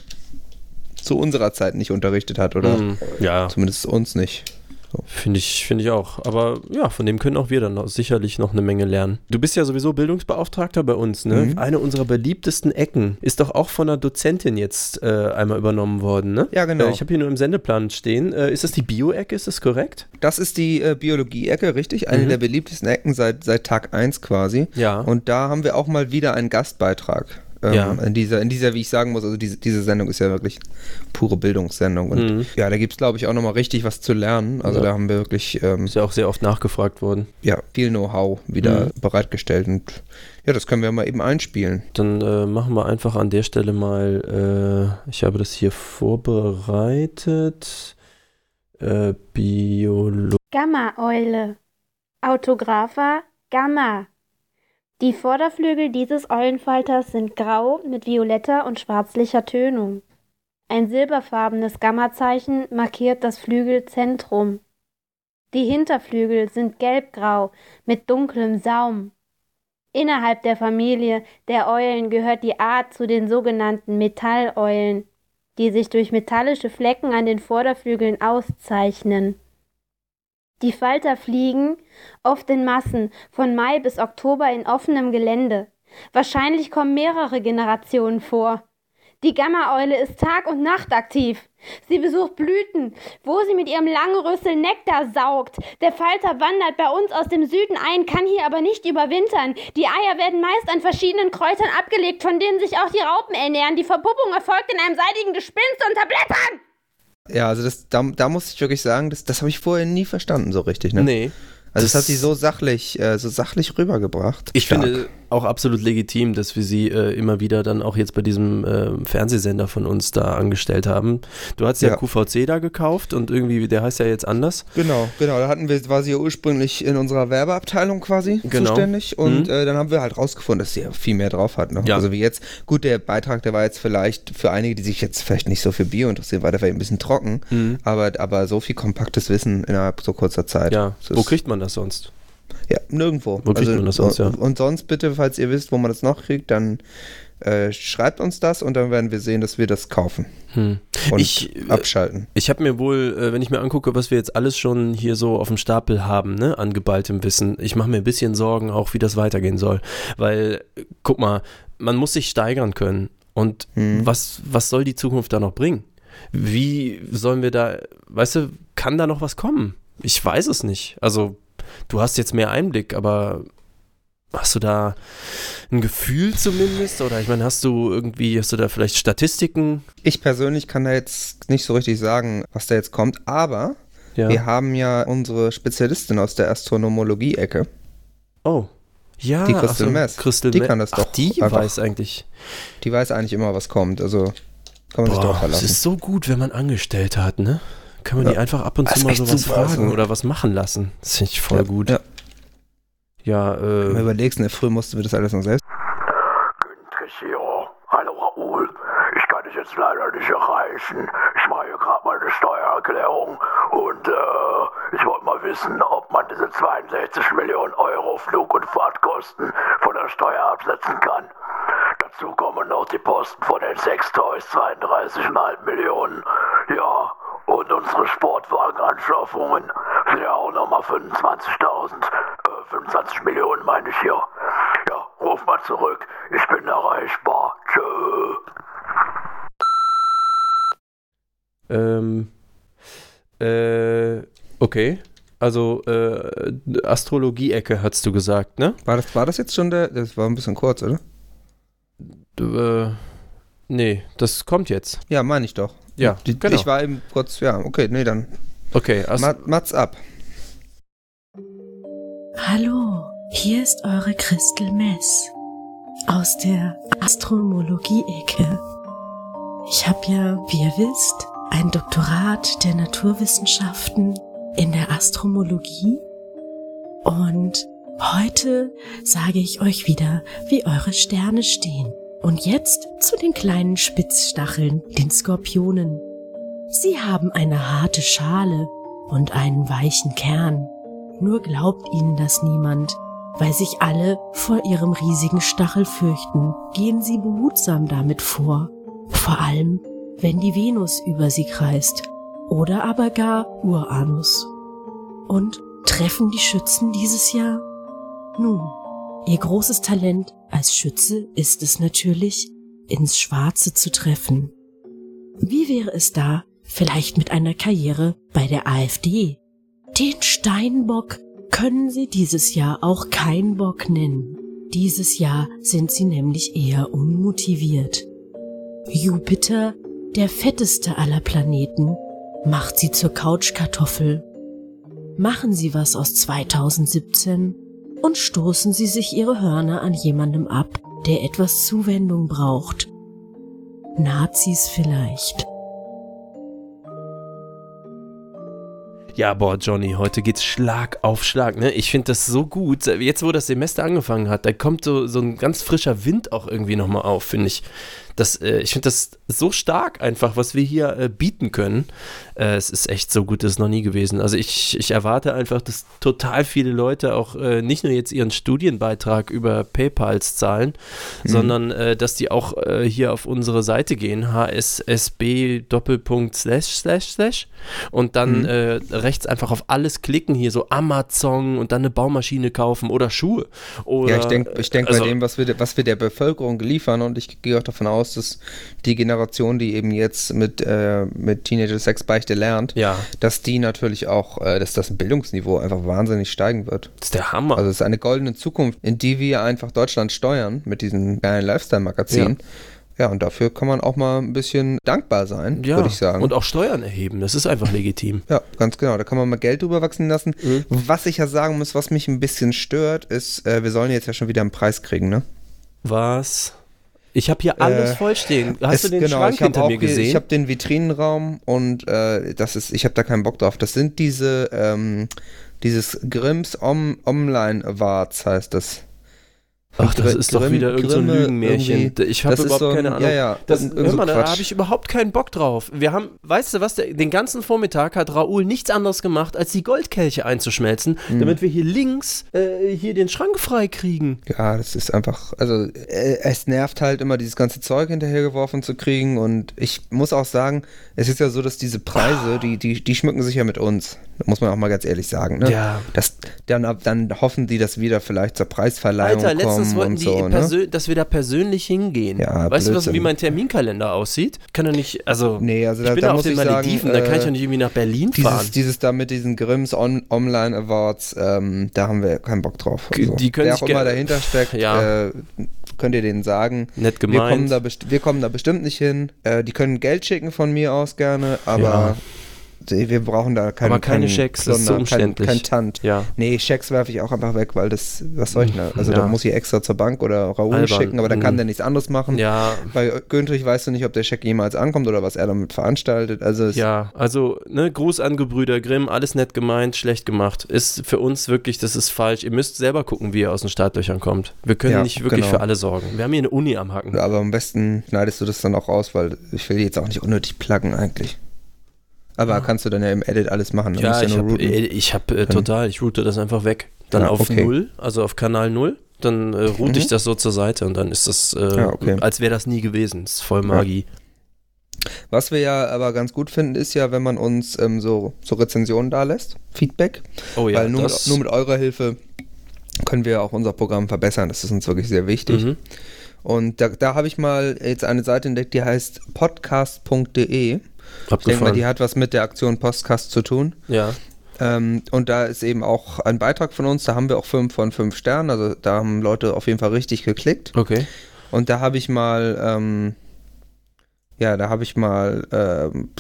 zu unserer Zeit nicht unterrichtet hat oder Mhm. ja, zumindest uns nicht. Finde ich, finde ich auch. Aber ja, von dem können auch wir dann noch, sicherlich noch eine Menge lernen. Du bist ja sowieso Bildungsbeauftragter bei uns, ne? Mhm. Eine unserer beliebtesten Ecken ist doch auch von einer Dozentin jetzt äh, einmal übernommen worden, ne? Ja, genau. Äh, ich habe hier nur im Sendeplan stehen. Äh, ist das die Bio-Ecke? Ist das korrekt? Das ist die äh, Biologie-Ecke, richtig? Eine Mhm. der beliebtesten Ecken seit, seit Tag 1 quasi. Ja. Und da haben wir auch mal wieder einen Gastbeitrag. Ähm, Ja. in, dieser, in dieser, wie ich sagen muss, also diese, diese Sendung ist ja wirklich pure Bildungssendung. Und Mhm. ja, da gibt es, glaube ich, auch nochmal richtig was zu lernen. Also Ja. da haben wir wirklich ähm, Ist ja auch sehr oft nachgefragt worden. ja, viel Know-how wieder Mhm. bereitgestellt. Und ja, das können wir mal eben einspielen. Dann äh, machen wir einfach an der Stelle mal, äh, ich habe das hier vorbereitet. Äh, Biologie. Gamma-Eule. Autographa Gamma. Die Vorderflügel dieses Eulenfalters sind grau mit violetter und schwarzlicher Tönung. Ein silberfarbenes Gammazeichen markiert das Flügelzentrum. Die Hinterflügel sind gelbgrau mit dunklem Saum. Innerhalb der Familie der Eulen gehört die Art zu den sogenannten Metalleulen, die sich durch metallische Flecken an den Vorderflügeln auszeichnen. Die Falter fliegen, oft in Massen, von Mai bis Oktober in offenem Gelände. Wahrscheinlich kommen mehrere Generationen vor. Die Gammaeule ist Tag und Nacht aktiv. Sie besucht Blüten, wo sie mit ihrem langen Rüssel Nektar saugt. Der Falter wandert bei uns aus dem Süden ein, kann hier aber nicht überwintern. Die Eier werden meist an verschiedenen Kräutern abgelegt, von denen sich auch die Raupen ernähren. Die Verpuppung erfolgt in einem seidigen Gespinst unter Blättern. Ja, also das, da, da muss ich wirklich sagen, das, das habe ich vorher nie verstanden so richtig. Ne? Nee. Also das, das hat sie so sachlich, äh, so sachlich rübergebracht. Ich Stark. finde auch absolut legitim, dass wir sie äh, immer wieder dann auch jetzt bei diesem äh, Fernsehsender von uns da angestellt haben. Du hast ja, ja, QVC da gekauft und irgendwie, der heißt ja jetzt anders. Genau, genau. Da hatten wir, war sie ja ursprünglich in unserer Werbeabteilung quasi genau. zuständig und mhm. äh, dann haben wir halt rausgefunden, dass sie ja viel mehr drauf hat. Ne? Ja. Also wie jetzt, gut, der Beitrag, der war jetzt vielleicht für einige, die sich jetzt vielleicht nicht so für Bio interessieren, war der vielleicht ein bisschen trocken, mhm. aber, aber so viel kompaktes Wissen innerhalb so kurzer Zeit. Ja, wo kriegt man das sonst? Ja, nirgendwo. Wo kriegt also, man das sonst, ja? Und sonst bitte, falls ihr wisst, wo man das noch kriegt, dann äh, schreibt uns das und dann werden wir sehen, dass wir das kaufen hm. und ich, äh, abschalten. Ich habe mir wohl, äh, wenn ich mir angucke, was wir jetzt alles schon hier so auf dem Stapel haben, ne, an geballtem Wissen, ich mache mir ein bisschen Sorgen auch, wie das weitergehen soll. Weil, guck mal, man muss sich steigern können. Und hm. was, was soll die Zukunft da noch bringen? Wie sollen wir da, weißt du, kann da noch was kommen? Ich weiß es nicht. Also du hast jetzt mehr Einblick, aber hast du da ein Gefühl zumindest? Oder ich meine, hast du irgendwie, hast du da vielleicht Statistiken? Ich persönlich kann da jetzt nicht so richtig sagen, was da jetzt kommt, aber ja. wir haben ja unsere Spezialistin aus der Astronomologie-Ecke. Oh. Ja, die Crystal so, Mess. Crystal die kann das doch. Ach, die einfach. weiß eigentlich. Die weiß eigentlich immer, was kommt. Also kann man Boah, sich darauf verlassen. Es ist so gut, wenn man Angestellte hat, ne? Kann man ja. die einfach ab und zu mal sowas fragen also. oder was machen lassen. Das finde ich voll ja, gut. Ja, ja äh. Wenn du überlegst, ne, früher mussten wir das alles noch selbst. Günther Hallo Raoul. Ich kann dich jetzt leider nicht erreichen. Ich mache hier gerade meine Steuererklärung und äh, ich wollte mal wissen, ob man diese 62 Millionen Euro Flug- und Fahrtkosten von der Steuer absetzen kann. Dazu kommen noch die Posten von den Sextoys, 32,5 Millionen. Ja, und unsere Sportwagenanschaffungen sind ja auch nochmal 25.000, äh, 25 Millionen meine ich hier. Ja, ruf mal zurück, ich bin erreichbar. Tschö. Ähm, äh, okay. Also, äh, Astrologie-Ecke hast du gesagt, ne? War das, war das jetzt schon der, das war ein bisschen kurz, oder? Äh, nee, das kommt jetzt. Ja, meine ich doch. Ja, die, genau. Ich war eben kurz, ja, okay, nee, dann. Okay, also Mats ab. Hallo, hier ist eure Christel Mess aus der Astromologie-Ecke. Ich habe ja, wie ihr wisst, ein Doktorat der Naturwissenschaften in der Astromologie und heute sage ich euch wieder, wie eure Sterne stehen. Und jetzt zu den kleinen Spitzstacheln, den Skorpionen. Sie haben eine harte Schale und einen weichen Kern. Nur glaubt ihnen das niemand, weil sich alle vor ihrem riesigen Stachel fürchten, gehen sie behutsam damit vor. Vor allem, wenn die Venus über sie kreist oder aber gar Uranus. Und treffen die Schützen dieses Jahr? Nun, Ihr großes Talent als Schütze ist es natürlich, ins Schwarze zu treffen. Wie wäre es da vielleicht mit einer Karriere bei der AfD? Den Steinbock können Sie dieses Jahr auch kein Bock nennen. Dieses Jahr sind Sie nämlich eher unmotiviert. Jupiter, der fetteste aller Planeten, macht Sie zur Couchkartoffel. Machen Sie was aus 2017 und stoßen sie sich ihre Hörner an jemandem ab, der etwas Zuwendung braucht. Nazis vielleicht. Ja, boah, Johnny, heute geht's Schlag auf Schlag, ne? Ich finde das so gut. Jetzt, wo das Semester angefangen hat, da kommt so, so ein ganz frischer Wind auch irgendwie nochmal auf, finde ich. Das, äh, ich finde das so stark einfach, was wir hier äh, bieten können. Äh, es ist echt so gut, das ist noch nie gewesen. Also ich, ich erwarte einfach, dass total viele Leute auch äh, nicht nur jetzt ihren Studienbeitrag über PayPals zahlen, mhm. sondern äh, dass die auch hier auf unsere Seite gehen, hssb Doppelpunkt slash slash slash und dann mhm. rechts einfach auf alles klicken, hier so Amazon und dann eine Baumaschine kaufen oder Schuhe. Oder, ja, ich denke ich denk also, bei dem, was wir, was wir der Bevölkerung liefern und ich gehe auch davon aus, dass die Generation, die eben jetzt mit, äh, mit Teenager Sex Beichte lernt, ja. dass die natürlich auch, äh, dass das Bildungsniveau einfach wahnsinnig steigen wird. Das ist der Hammer. Also es ist eine goldene Zukunft, in die wir einfach Deutschland steuern mit diesem geilen Lifestyle-Magazin. Ja. Ja, und dafür kann man auch mal ein bisschen dankbar sein, ja, würde ich sagen. Und auch Steuern erheben, das ist einfach legitim. Ja, ganz genau. Da kann man mal Geld drüber wachsen lassen. Mhm. Was ich ja sagen muss, was mich ein bisschen stört, ist, äh, wir sollen jetzt ja schon wieder einen Preis kriegen, ne? Was? Ich habe hier alles äh, vollstehen. Hast es, du den genau, Schrank hinter mir gesehen? ich habe den Vitrinenraum und äh, das ist, ich habe da keinen Bock drauf. Das sind diese, ähm, dieses Grimms Om Online Awards heißt das. Ach, das ist doch wieder irgendein so Lügenmärchen. Ich habe überhaupt so ein, keine Ahnung. Ja, ja, das, hör mal, da habe ich überhaupt keinen Bock drauf. Wir haben, weißt du was, der, den ganzen Vormittag hat Raoul nichts anderes gemacht, als die Goldkelche einzuschmelzen, mhm. damit wir hier links äh, hier den Schrank frei kriegen. Ja, das ist einfach, also äh, es nervt halt immer, dieses ganze Zeug hinterhergeworfen zu kriegen und ich muss auch sagen, es ist ja so, dass diese Preise, die, die, die schmücken sich ja mit uns. muss man auch mal ganz ehrlich sagen. Ne? Ja. Das, dann, dann hoffen die, dass wieder vielleicht zur Preisverleihung Alter, kommen letztens wollten die, so, ne? dass wir da persönlich hingehen. Ja, weißt Blödsinn. du, was, wie mein Terminkalender aussieht? Kann doch nicht, also, nee, also ich da, bin da auf den Malediven, sagen, da kann ich doch nicht irgendwie nach Berlin dieses, fahren. Dieses da mit diesen Grimms On Online Awards, ähm, da haben wir keinen Bock drauf. Also, die können wer auch immer dahinter steckt, ja. äh, könnt ihr denen sagen. Nett gemeint. Wir kommen da, wir kommen da bestimmt nicht hin. Äh, die können Geld schicken von mir aus gerne, aber ja wir brauchen da keinen Aber keine Schecks, das ist so umständlich. Kein, kein Tant. Ja. Nee, Schecks werfe ich auch einfach weg, weil das, was soll ich denn? Also ja. da muss ich extra zur Bank oder Raoul Alban. schicken, aber dann kann mhm. der nichts anderes machen. Ja. Bei Günther weißt du nicht, ob der Scheck jemals ankommt oder was er damit veranstaltet. Also ja, also ne, Gruß an Gebrüder Grimm, alles nett gemeint, schlecht gemacht. Ist für uns wirklich, das ist falsch. Ihr müsst selber gucken, wie ihr aus den Startlöchern kommt. Wir können ja, nicht wirklich genau. für alle sorgen. Wir haben hier eine Uni am Hacken. Aber am besten schneidest du das dann auch raus, weil ich will jetzt auch nicht unnötig pluggen eigentlich. Aber ja. kannst du dann ja im Edit alles machen. Dann ja, ich habe äh, hab, äh, total, ich route das einfach weg. Dann ja, auf okay. 0, also auf Kanal 0. Dann äh, route mhm. ich das so zur Seite und dann ist das, äh, ja, okay. als wäre das nie gewesen. Das ist voll Magie. Was wir ja aber ganz gut finden, ist ja, wenn man uns ähm, so, so Rezensionen da lässt, Feedback. Oh ja, Weil nur, mit, nur mit eurer Hilfe können wir auch unser Programm verbessern. Das ist uns wirklich sehr wichtig. Mhm. Und da, da habe ich mal jetzt eine Seite entdeckt, die heißt podcast.de. Ich denke mal, die hat was mit der Aktion Postcast zu tun. Ja. Ähm, und da ist eben auch ein Beitrag von uns, da haben wir auch fünf von fünf Sternen, also da haben Leute auf jeden Fall richtig geklickt. Okay. Und da habe ich mal, ähm, ja, da habe ich mal ähm,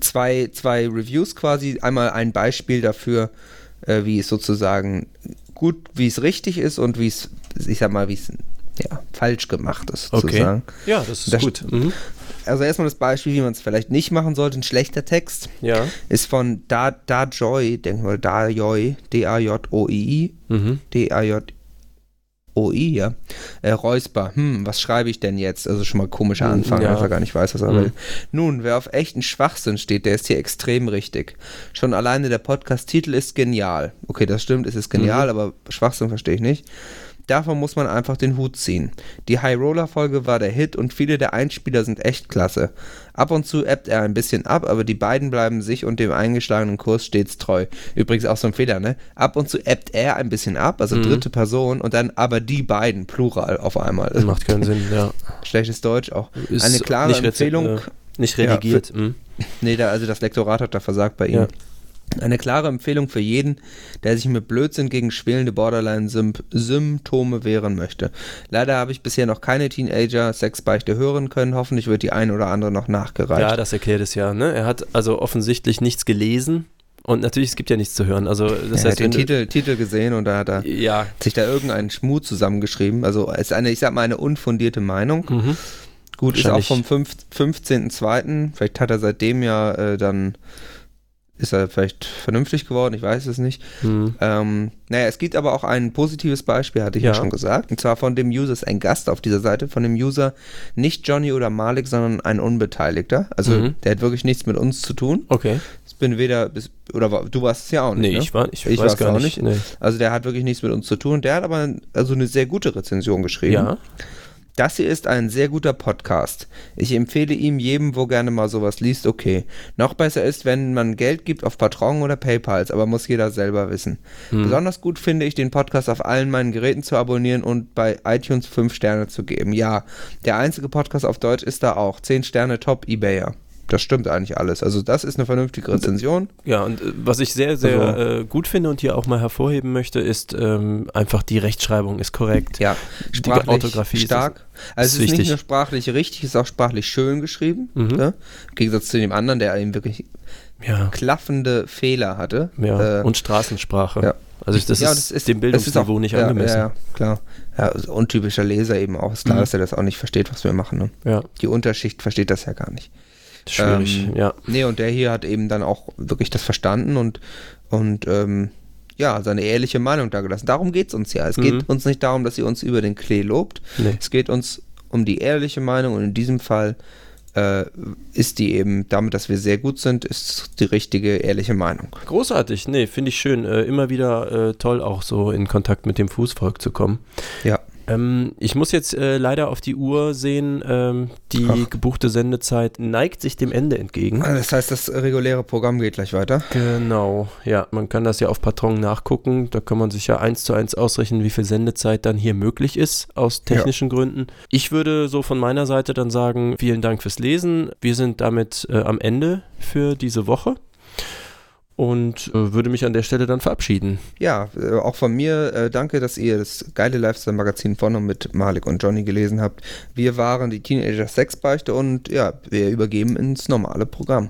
zwei, zwei Reviews quasi, einmal ein Beispiel dafür, äh, wie es sozusagen gut, wie es richtig ist und wie es, ich sag mal, wie es ja, falsch gemacht ist, sozusagen. Okay. Ja, das ist das, gut. Mhm also erstmal das Beispiel, wie man es vielleicht nicht machen sollte, ein schlechter Text, ja. ist von Da, da Joy, denken wir, Da Joy, D-A-J-O-I-I, mhm. D-A-J O-I, ja. Äh, Räusper, hm, was schreibe ich denn jetzt? Also schon mal komischer hm, Anfang, ja. dass er gar nicht weiß, was er mhm. will. Nun, wer auf echten Schwachsinn steht, der ist hier extrem richtig. Schon alleine der Podcast-Titel ist genial. Okay, das stimmt, es ist genial, mhm. aber Schwachsinn verstehe ich nicht. Davon muss man einfach den Hut ziehen. Die High Roller Folge war der Hit und viele der Einspieler sind echt klasse. Ab und zu ebbt er ein bisschen ab, aber die beiden bleiben sich und dem eingeschlagenen Kurs stets treu. Übrigens auch so ein Fehler, ne? Ab und zu ebbt er ein bisschen ab, also mhm. dritte Person und dann aber die beiden, plural auf einmal. Das macht keinen Sinn, ja. Schlechtes Deutsch auch. Ist Eine klare Empfehlung. Äh, nicht redigiert. Ja, für, mhm. Nee, da, also das Lektorat hat da versagt bei ihm. Ja. Eine klare Empfehlung für jeden, der sich mit Blödsinn gegen schwelende Borderline-Symptome wehren möchte. Leider habe ich bisher noch keine Teenager-Sexbeichte hören können. Hoffentlich wird die ein oder andere noch nachgereicht. Ja, das erklärt es ja. Ne? Er hat also offensichtlich nichts gelesen. Und natürlich, es gibt ja nichts zu hören. Also, das er heißt, hat den Titel, Titel gesehen und da hat er ja. sich da irgendeinen Schmut zusammengeschrieben. Also, es ist eine, ich sag mal, eine unfundierte Meinung. Mhm. Gut, ist auch vom 15.02. Vielleicht hat er seitdem ja äh, dann ist er vielleicht vernünftig geworden, ich weiß es nicht. Hm. Ähm, naja, es gibt aber auch ein positives Beispiel, hatte ich ja. Ja. schon gesagt. Und zwar von dem User, ist ein Gast auf dieser Seite, von dem User nicht Johnny oder Malik, sondern ein Unbeteiligter. Also Mhm. der hat wirklich nichts mit uns zu tun. Okay. Ich bin weder, bis, oder war- du warst es ja auch nicht. Nee, ne? ich war ich, Ich weiß gar auch nicht. nicht. Nee. Also der hat wirklich nichts mit uns zu tun. Der hat aber also eine sehr gute Rezension geschrieben. Ja. Das hier ist ein sehr guter Podcast. Ich empfehle ihm jedem, wo gerne mal sowas liest, okay. Noch besser ist, wenn man Geld gibt auf Patron oder PayPals, aber muss jeder selber wissen. Hm. Besonders gut finde ich, den Podcast auf allen meinen Geräten zu abonnieren und bei iTunes 5 Sterne zu geben. Ja, der einzige Podcast auf Deutsch ist da auch. 10 Sterne Top Ebayer. Das stimmt eigentlich alles. Also das ist eine vernünftige Rezension. Ja, und äh, was ich sehr, sehr Also- äh, gut finde und hier auch mal hervorheben möchte, ist ähm, einfach die Rechtschreibung ist korrekt. Ja, Die sprachlich Orthographie ist- stark. also ist es ist nicht nur sprachlich richtig, es ist auch sprachlich schön geschrieben. Mhm. Ne? Im Gegensatz zu dem anderen, der eben wirklich Ja, klaffende Fehler hatte. ja. Äh, und Straßensprache. ja. Also das, ja, ist das dem Bildungsniveau nicht ja, angemessen. Ja, ja, klar. Ja, also untypischer Leser eben auch. Ist klar, Mhm. dass er das auch nicht versteht, was wir machen. Ne? Ja, Die Unterschicht versteht das ja gar nicht. Schwierig. Ähm, ja. Nee, und der hier hat eben dann auch wirklich das verstanden und, und ähm, ja, seine ehrliche Meinung dagelassen. Darum geht es uns ja. Es Mhm. geht uns nicht darum, dass sie uns über den Klee lobt. Nee. Es geht uns um die ehrliche Meinung und in diesem Fall äh, ist die eben, damit, dass wir sehr gut sind, ist die richtige, ehrliche Meinung. Großartig, nee, finde ich schön. Äh, immer wieder äh, toll, auch so in Kontakt mit dem Fußvolk zu kommen. Ja. Ähm, ich muss jetzt äh, leider auf die Uhr sehen. Ähm, die Ach. gebuchte Sendezeit neigt sich dem Ende entgegen. Das heißt, das reguläre Programm geht gleich weiter. Genau, ja, man kann das ja auf Patron nachgucken. Da kann man sich ja eins zu eins ausrechnen, wie viel Sendezeit dann hier möglich ist, aus technischen Gründen. Ich würde so von meiner Seite dann sagen, vielen Dank fürs Lesen. Wir sind damit äh, am Ende für diese Woche und äh, würde mich an der Stelle dann verabschieden. Ja, äh, auch von mir äh, danke, dass ihr das geile Lifestyle-Magazin von und mit Malik und Johnny gelesen habt. Wir waren die Teenager Sexbeichte und ja, wir übergeben ins normale Programm.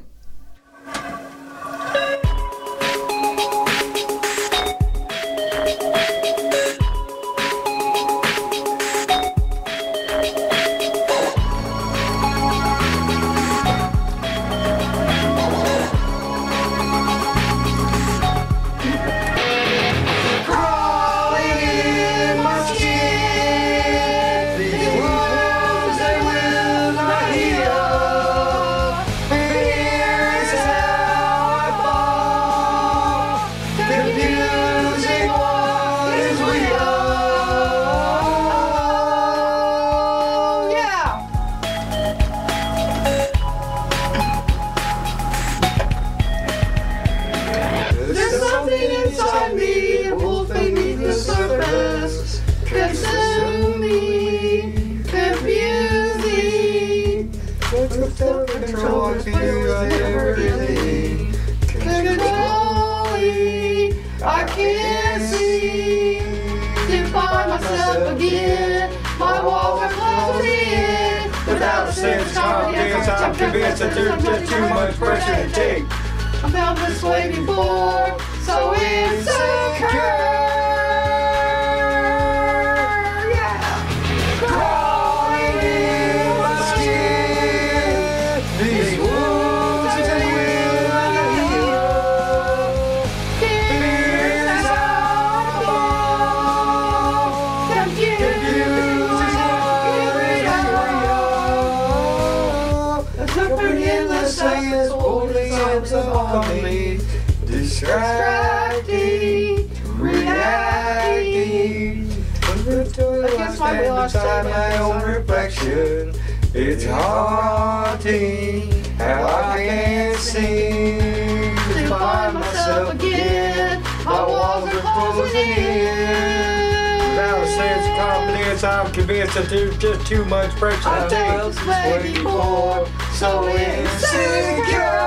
My will, I stand my own reflection. It's haunting how I can't seem to find myself again. My walls are closing in. Without a sense of confidence, I'm convinced that there's just too much pressure I to take. felt this way before, so insecure.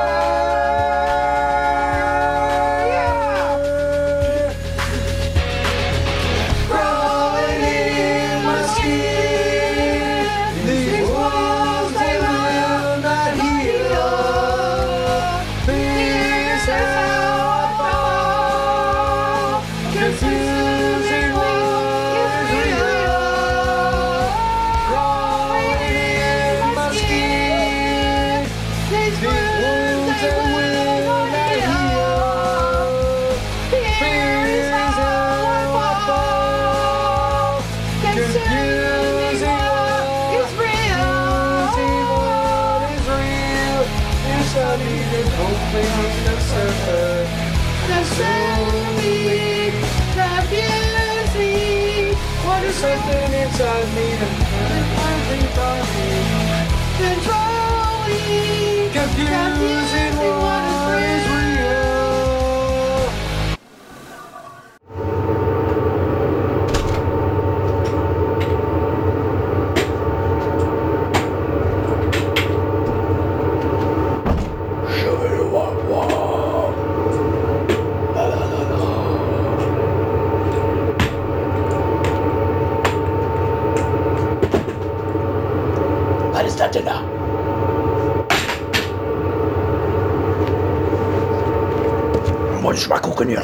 dokunuyor.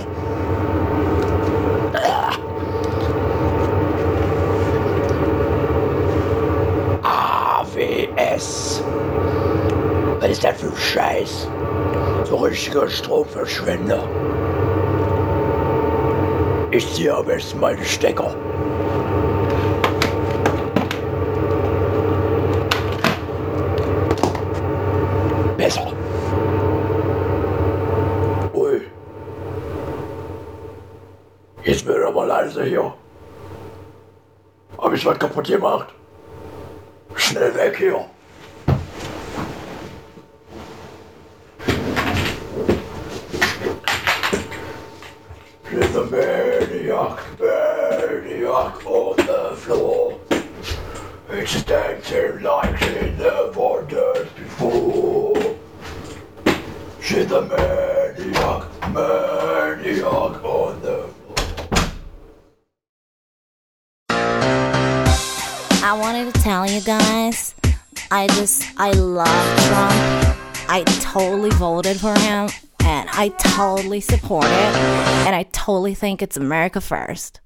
AWS. Was ist das für ein Scheiß? So richtiger Stromverschwender. Ich ziehe aber jetzt meine Stecker. mich halt kaputt gemacht. think it's America first.